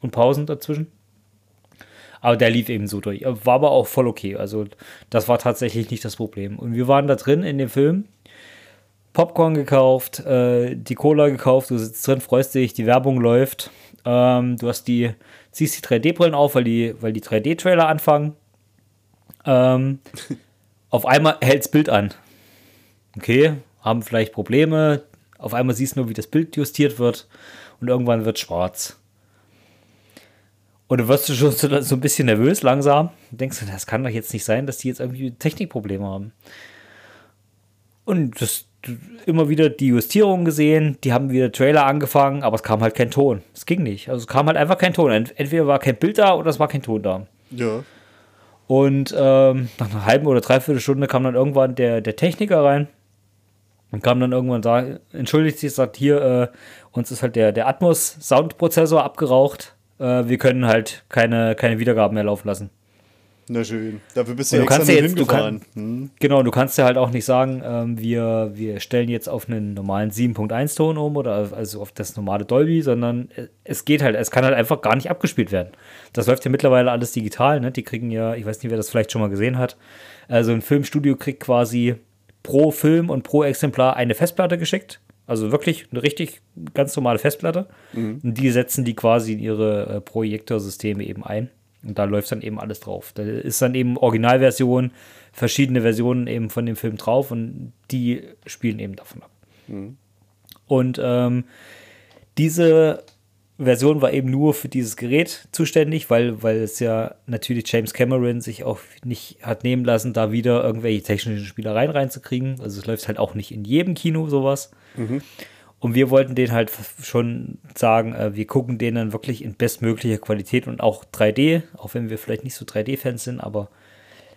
und Pausen dazwischen. Aber der lief eben so durch. War aber auch voll okay. Also, das war tatsächlich nicht das Problem. Und wir waren da drin in dem Film. Popcorn gekauft, äh, die Cola gekauft, du sitzt drin, freust dich, die Werbung läuft. Ähm, du hast die, ziehst die 3D-Brillen auf, weil die, weil die 3D-Trailer anfangen. Ähm, auf einmal hält's Bild an. Okay, haben vielleicht Probleme. Auf einmal siehst du nur, wie das Bild justiert wird und irgendwann wird schwarz. Und du wirst du schon so, so ein bisschen nervös langsam. Und denkst du, das kann doch jetzt nicht sein, dass die jetzt irgendwie Technikprobleme haben. Und das immer wieder die Justierungen gesehen, die haben wieder Trailer angefangen, aber es kam halt kein Ton. Es ging nicht. Also es kam halt einfach kein Ton. Entweder war kein Bild da oder es war kein Ton da. Ja. Und ähm, nach einer halben oder dreiviertel Stunde kam dann irgendwann der, der Techniker rein und kam dann irgendwann da, entschuldigt sich, sagt, hier, äh, uns ist halt der, der Atmos-Soundprozessor abgeraucht. Äh, wir können halt keine, keine Wiedergaben mehr laufen lassen. Na schön. Dafür bist du, du ja kannst ja jetzt, du hingefahren. kann, hm. Genau, du kannst ja halt auch nicht sagen, ähm, wir, wir stellen jetzt auf einen normalen 7.1 Ton um oder also auf das normale Dolby, sondern es geht halt, es kann halt einfach gar nicht abgespielt werden. Das läuft ja mittlerweile alles digital, ne? Die kriegen ja, ich weiß nicht, wer das vielleicht schon mal gesehen hat. Also ein Filmstudio kriegt quasi pro Film und pro Exemplar eine Festplatte geschickt. Also wirklich eine richtig ganz normale Festplatte. Mhm. Und die setzen die quasi in ihre äh, Projektorsysteme eben ein. Und da läuft dann eben alles drauf. Da ist dann eben Originalversion, verschiedene Versionen eben von dem Film drauf und die spielen eben davon ab. Mhm. Und ähm, diese Version war eben nur für dieses Gerät zuständig, weil, weil es ja natürlich James Cameron sich auch nicht hat nehmen lassen, da wieder irgendwelche technischen Spielereien reinzukriegen. Also es läuft halt auch nicht in jedem Kino sowas. Mhm. Und wir wollten den halt schon sagen, äh, wir gucken den dann wirklich in bestmöglicher Qualität und auch 3D, auch wenn wir vielleicht nicht so 3D-Fans sind, aber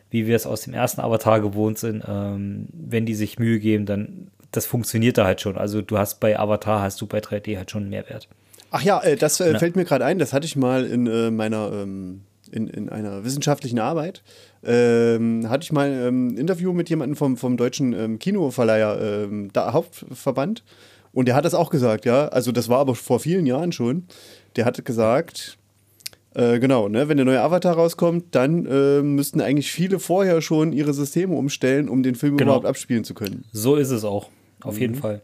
wie wir es aus dem ersten Avatar gewohnt sind, ähm, wenn die sich Mühe geben, dann das funktioniert da halt schon. Also du hast bei Avatar, hast du bei 3D halt schon einen Mehrwert. Ach ja, äh, das äh, fällt mir gerade ein, das hatte ich mal in äh, meiner, ähm, in, in einer wissenschaftlichen Arbeit, ähm, hatte ich mal ähm, ein Interview mit jemandem vom, vom deutschen ähm, Kinoverleiher, ähm, da, Hauptverband, und der hat das auch gesagt, ja, also das war aber vor vielen Jahren schon, der hatte gesagt, äh, genau, ne, wenn der neue Avatar rauskommt, dann äh, müssten eigentlich viele vorher schon ihre Systeme umstellen, um den Film genau. überhaupt abspielen zu können. So ist es auch, auf mhm. jeden Fall.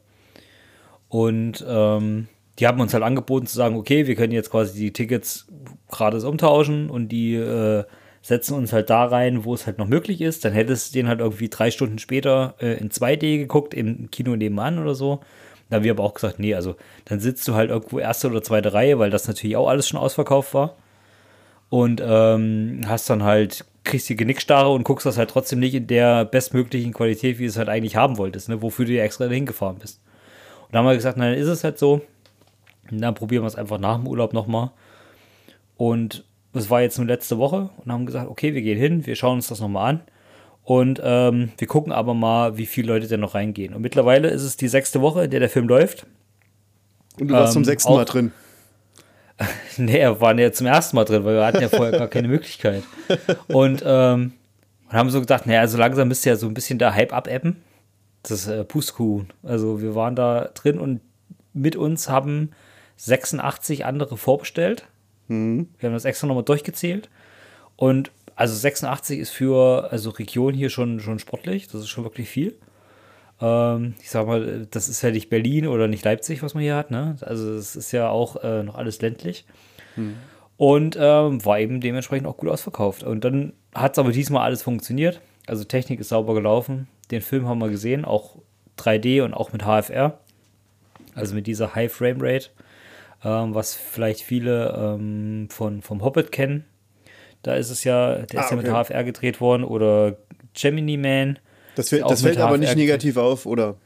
Und ähm, die haben uns halt angeboten zu sagen, okay, wir können jetzt quasi die Tickets gratis umtauschen und die äh, setzen uns halt da rein, wo es halt noch möglich ist. Dann hättest du den halt irgendwie drei Stunden später äh, in 2D geguckt, im Kino nebenan oder so. Da haben wir aber auch gesagt, nee, also dann sitzt du halt irgendwo erste oder zweite Reihe, weil das natürlich auch alles schon ausverkauft war. Und ähm, hast dann halt, kriegst die Genickstarre und guckst das halt trotzdem nicht in der bestmöglichen Qualität, wie du es halt eigentlich haben wolltest, ne? wofür du ja extra hingefahren bist. Und da haben wir gesagt, na, dann ist es halt so, dann probieren wir es einfach nach dem Urlaub nochmal. Und es war jetzt nur letzte Woche und haben gesagt, okay, wir gehen hin, wir schauen uns das nochmal an. Und ähm, wir gucken aber mal, wie viele Leute denn noch reingehen. Und mittlerweile ist es die sechste Woche, in der der Film läuft. Und du warst ähm, zum sechsten Mal drin. nee, wir waren ja zum ersten Mal drin, weil wir hatten ja vorher gar keine Möglichkeit. Und, ähm, und haben so gedacht, naja, so langsam müsste ja so ein bisschen der Hype abebben. Das ist äh, Pustkuchen. Also wir waren da drin und mit uns haben 86 andere vorbestellt. Mhm. Wir haben das extra nochmal durchgezählt. Und also 86 ist für also Region hier schon, schon sportlich. Das ist schon wirklich viel. Ähm, ich sag mal, das ist ja nicht Berlin oder nicht Leipzig, was man hier hat. Ne? Also es ist ja auch äh, noch alles ländlich. Mhm. Und ähm, war eben dementsprechend auch gut ausverkauft. Und dann hat es aber diesmal alles funktioniert. Also Technik ist sauber gelaufen. Den Film haben wir gesehen, auch 3D und auch mit HFR. Also mit dieser High Frame Rate ähm, was vielleicht viele ähm, von, vom Hobbit kennen. Da ist es ja, der ah, ist ja okay. mit HFR gedreht worden oder Gemini Man. Das, fällt, das fällt aber nicht negativ auf, oder?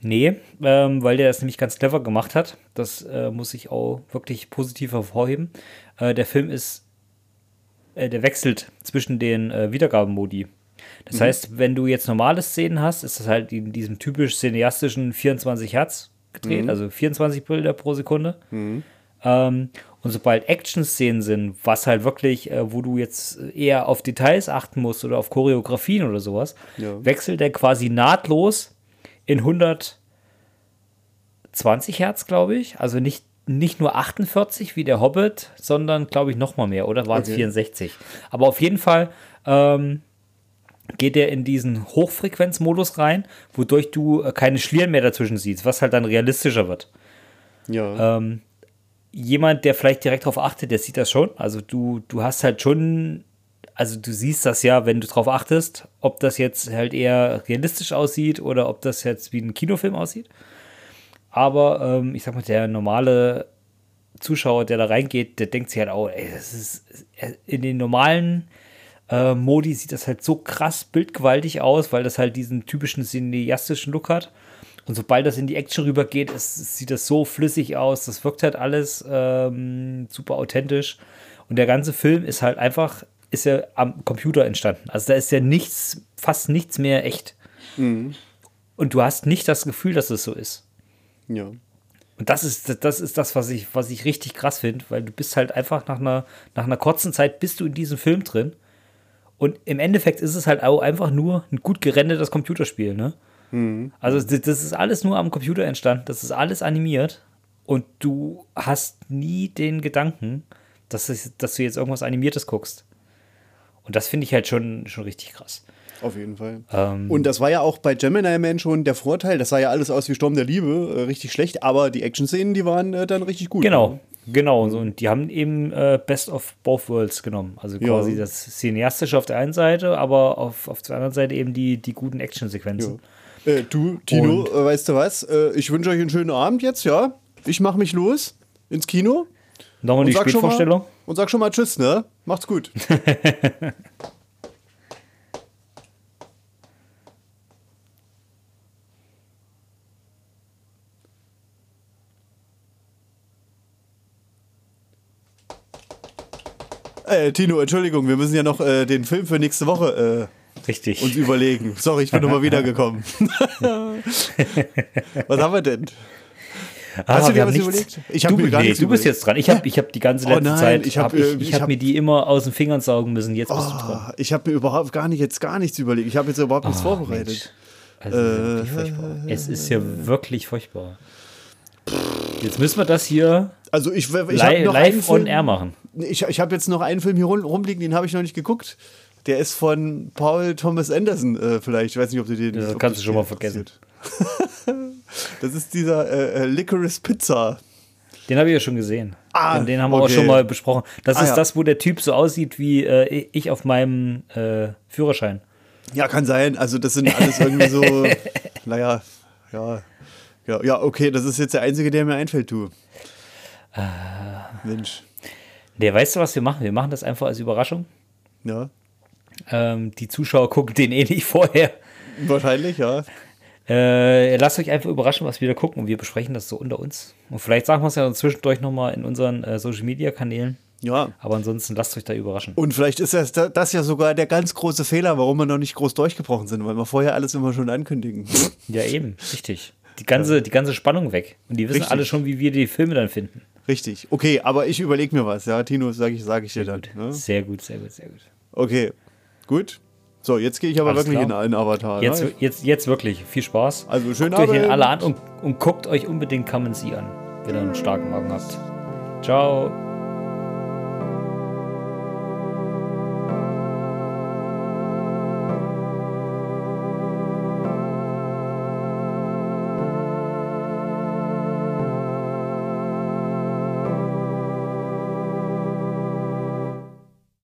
Nee, ähm, weil der das nämlich ganz clever gemacht hat. Das äh, muss ich auch wirklich positiv hervorheben. Äh, der Film ist, äh, der wechselt zwischen den äh, Wiedergabemodi. Das mhm. heißt, wenn du jetzt normale Szenen hast, ist das halt in diesem typisch cineastischen 24 Hertz gedreht, mhm. also 24 Bilder pro Sekunde. Mhm. Ähm, und sobald Action-Szenen sind, was halt wirklich, äh, wo du jetzt eher auf Details achten musst oder auf Choreografien oder sowas, ja. wechselt der quasi nahtlos in 120 Hertz, glaube ich. Also nicht, nicht nur 48 wie der Hobbit, sondern glaube ich noch mal mehr, oder waren es okay. 64? Aber auf jeden Fall ähm, geht er in diesen Hochfrequenzmodus rein, wodurch du äh, keine Schlieren mehr dazwischen siehst, was halt dann realistischer wird. Ja. Ähm, jemand, der vielleicht direkt darauf achtet, der sieht das schon. Also du, du hast halt schon, also du siehst das ja, wenn du darauf achtest, ob das jetzt halt eher realistisch aussieht oder ob das jetzt wie ein Kinofilm aussieht. Aber ähm, ich sag mal, der normale Zuschauer, der da reingeht, der denkt sich halt auch, ey, das ist in den normalen äh, Modi sieht das halt so krass bildgewaltig aus, weil das halt diesen typischen cineastischen Look hat. Und sobald das in die Action rübergeht, ist, sieht das so flüssig aus. Das wirkt halt alles ähm, super authentisch. Und der ganze Film ist halt einfach, ist ja am Computer entstanden. Also da ist ja nichts, fast nichts mehr echt. Mhm. Und du hast nicht das Gefühl, dass es so ist. Ja. Und das ist, das ist das, was ich, was ich richtig krass finde, weil du bist halt einfach nach einer, nach einer kurzen Zeit bist du in diesem Film drin. Und im Endeffekt ist es halt auch einfach nur ein gut gerendertes Computerspiel, ne? Also das das ist alles nur am Computer entstanden, das ist alles animiert und du hast nie den Gedanken, dass, es, dass du jetzt irgendwas Animiertes guckst. Und das finde ich halt schon, schon richtig krass. Auf jeden Fall. Ähm, Und das war ja auch bei Gemini Man schon der Vorteil. Das sah ja alles aus wie Sturm der Liebe, äh, richtig schlecht, aber die Action-Szenen, die waren äh, dann richtig gut. Genau, genau. Und, so. und die haben eben äh, Best of Both Worlds genommen. Also Ja. quasi das Cineastische auf der einen Seite, aber auf, auf der anderen Seite eben die, die guten Action-Sequenzen. Äh, du, Tino, Und- äh, weißt du was? Äh, ich wünsche euch einen schönen Abend jetzt, ja? Ich mache mich los ins Kino. Nochmal die mal- Spätvorstellung. Und sag schon mal Tschüss, ne? Macht's gut. Äh, Tino, Entschuldigung, wir müssen ja noch äh, den Film für nächste Woche äh, Richtig. uns überlegen. Sorry, ich bin nochmal wiedergekommen. was haben wir denn? Ah, Hast du dir was nichts- überlegt? Ich hab du, mir gar nee, nichts du bist überlegt. jetzt dran. Ich habe ich hab die ganze Oh letzte nein, Zeit, ich hab, hab ich, ich ich hab hab- mir die immer aus den Fingern saugen müssen. Jetzt bist du dran. Oh, ich habe mir überhaupt gar nicht jetzt gar nichts überlegt. Ich habe jetzt überhaupt nichts Ah, vorbereitet. Mensch. Also Äh, wirklich furchtbar. Es ist ja wirklich furchtbar. Jetzt müssen wir das hier Also ich, ich habe li noch einen live on air machen. Ich, ich habe jetzt noch einen Film hier rum- rumliegen, den habe ich noch nicht geguckt. Der ist von Paul Thomas Anderson äh, vielleicht. Ich weiß nicht, ob du den. Ja, ob kannst du schon mal vergessen. das ist dieser äh, äh, Licorice Pizza. Den habe ich ja schon gesehen. Ah, den, den haben wir okay. auch schon mal besprochen. Das Ah, ist ja. das, wo der Typ so aussieht wie äh, ich auf meinem äh, Führerschein. Ja, kann sein. Also das sind alles irgendwie so. naja, ja, ja, ja, okay. Das ist jetzt der einzige, der mir einfällt, du. Ah. Mensch. Der, weißt du, was wir machen? Wir machen das einfach als Überraschung. Ja, Ähm, die Zuschauer gucken den eh nicht vorher. wahrscheinlich, ja. Äh, lasst euch einfach überraschen, was wir da gucken und wir besprechen das so unter uns. Und vielleicht sagen wir es ja zwischendurch nochmal in unseren äh, Social Media Kanälen. Ja. Aber ansonsten lasst euch da überraschen. Und vielleicht ist das, das ja sogar der ganz große Fehler, warum wir noch nicht groß durchgebrochen sind, weil wir vorher alles immer schon ankündigen. Ja, eben, richtig. Die ganze, die ganze Spannung weg. Und die wissen Richtig. alle schon, wie wir die Filme dann finden. Richtig. Okay, aber ich überlege mir was. Ja, Tino, sage ich, sag ich dir dann. Ne? Sehr gut, sehr gut, sehr gut. Okay, gut. So, jetzt gehe ich aber Alles wirklich klar. in einen Avatar. Jetzt, ne? jetzt, jetzt wirklich. Viel Spaß. Also, schönen Guckt euch Abend. alle an und, und guckt euch unbedingt Come and See an, wenn ihr einen starken Magen habt. Ciao.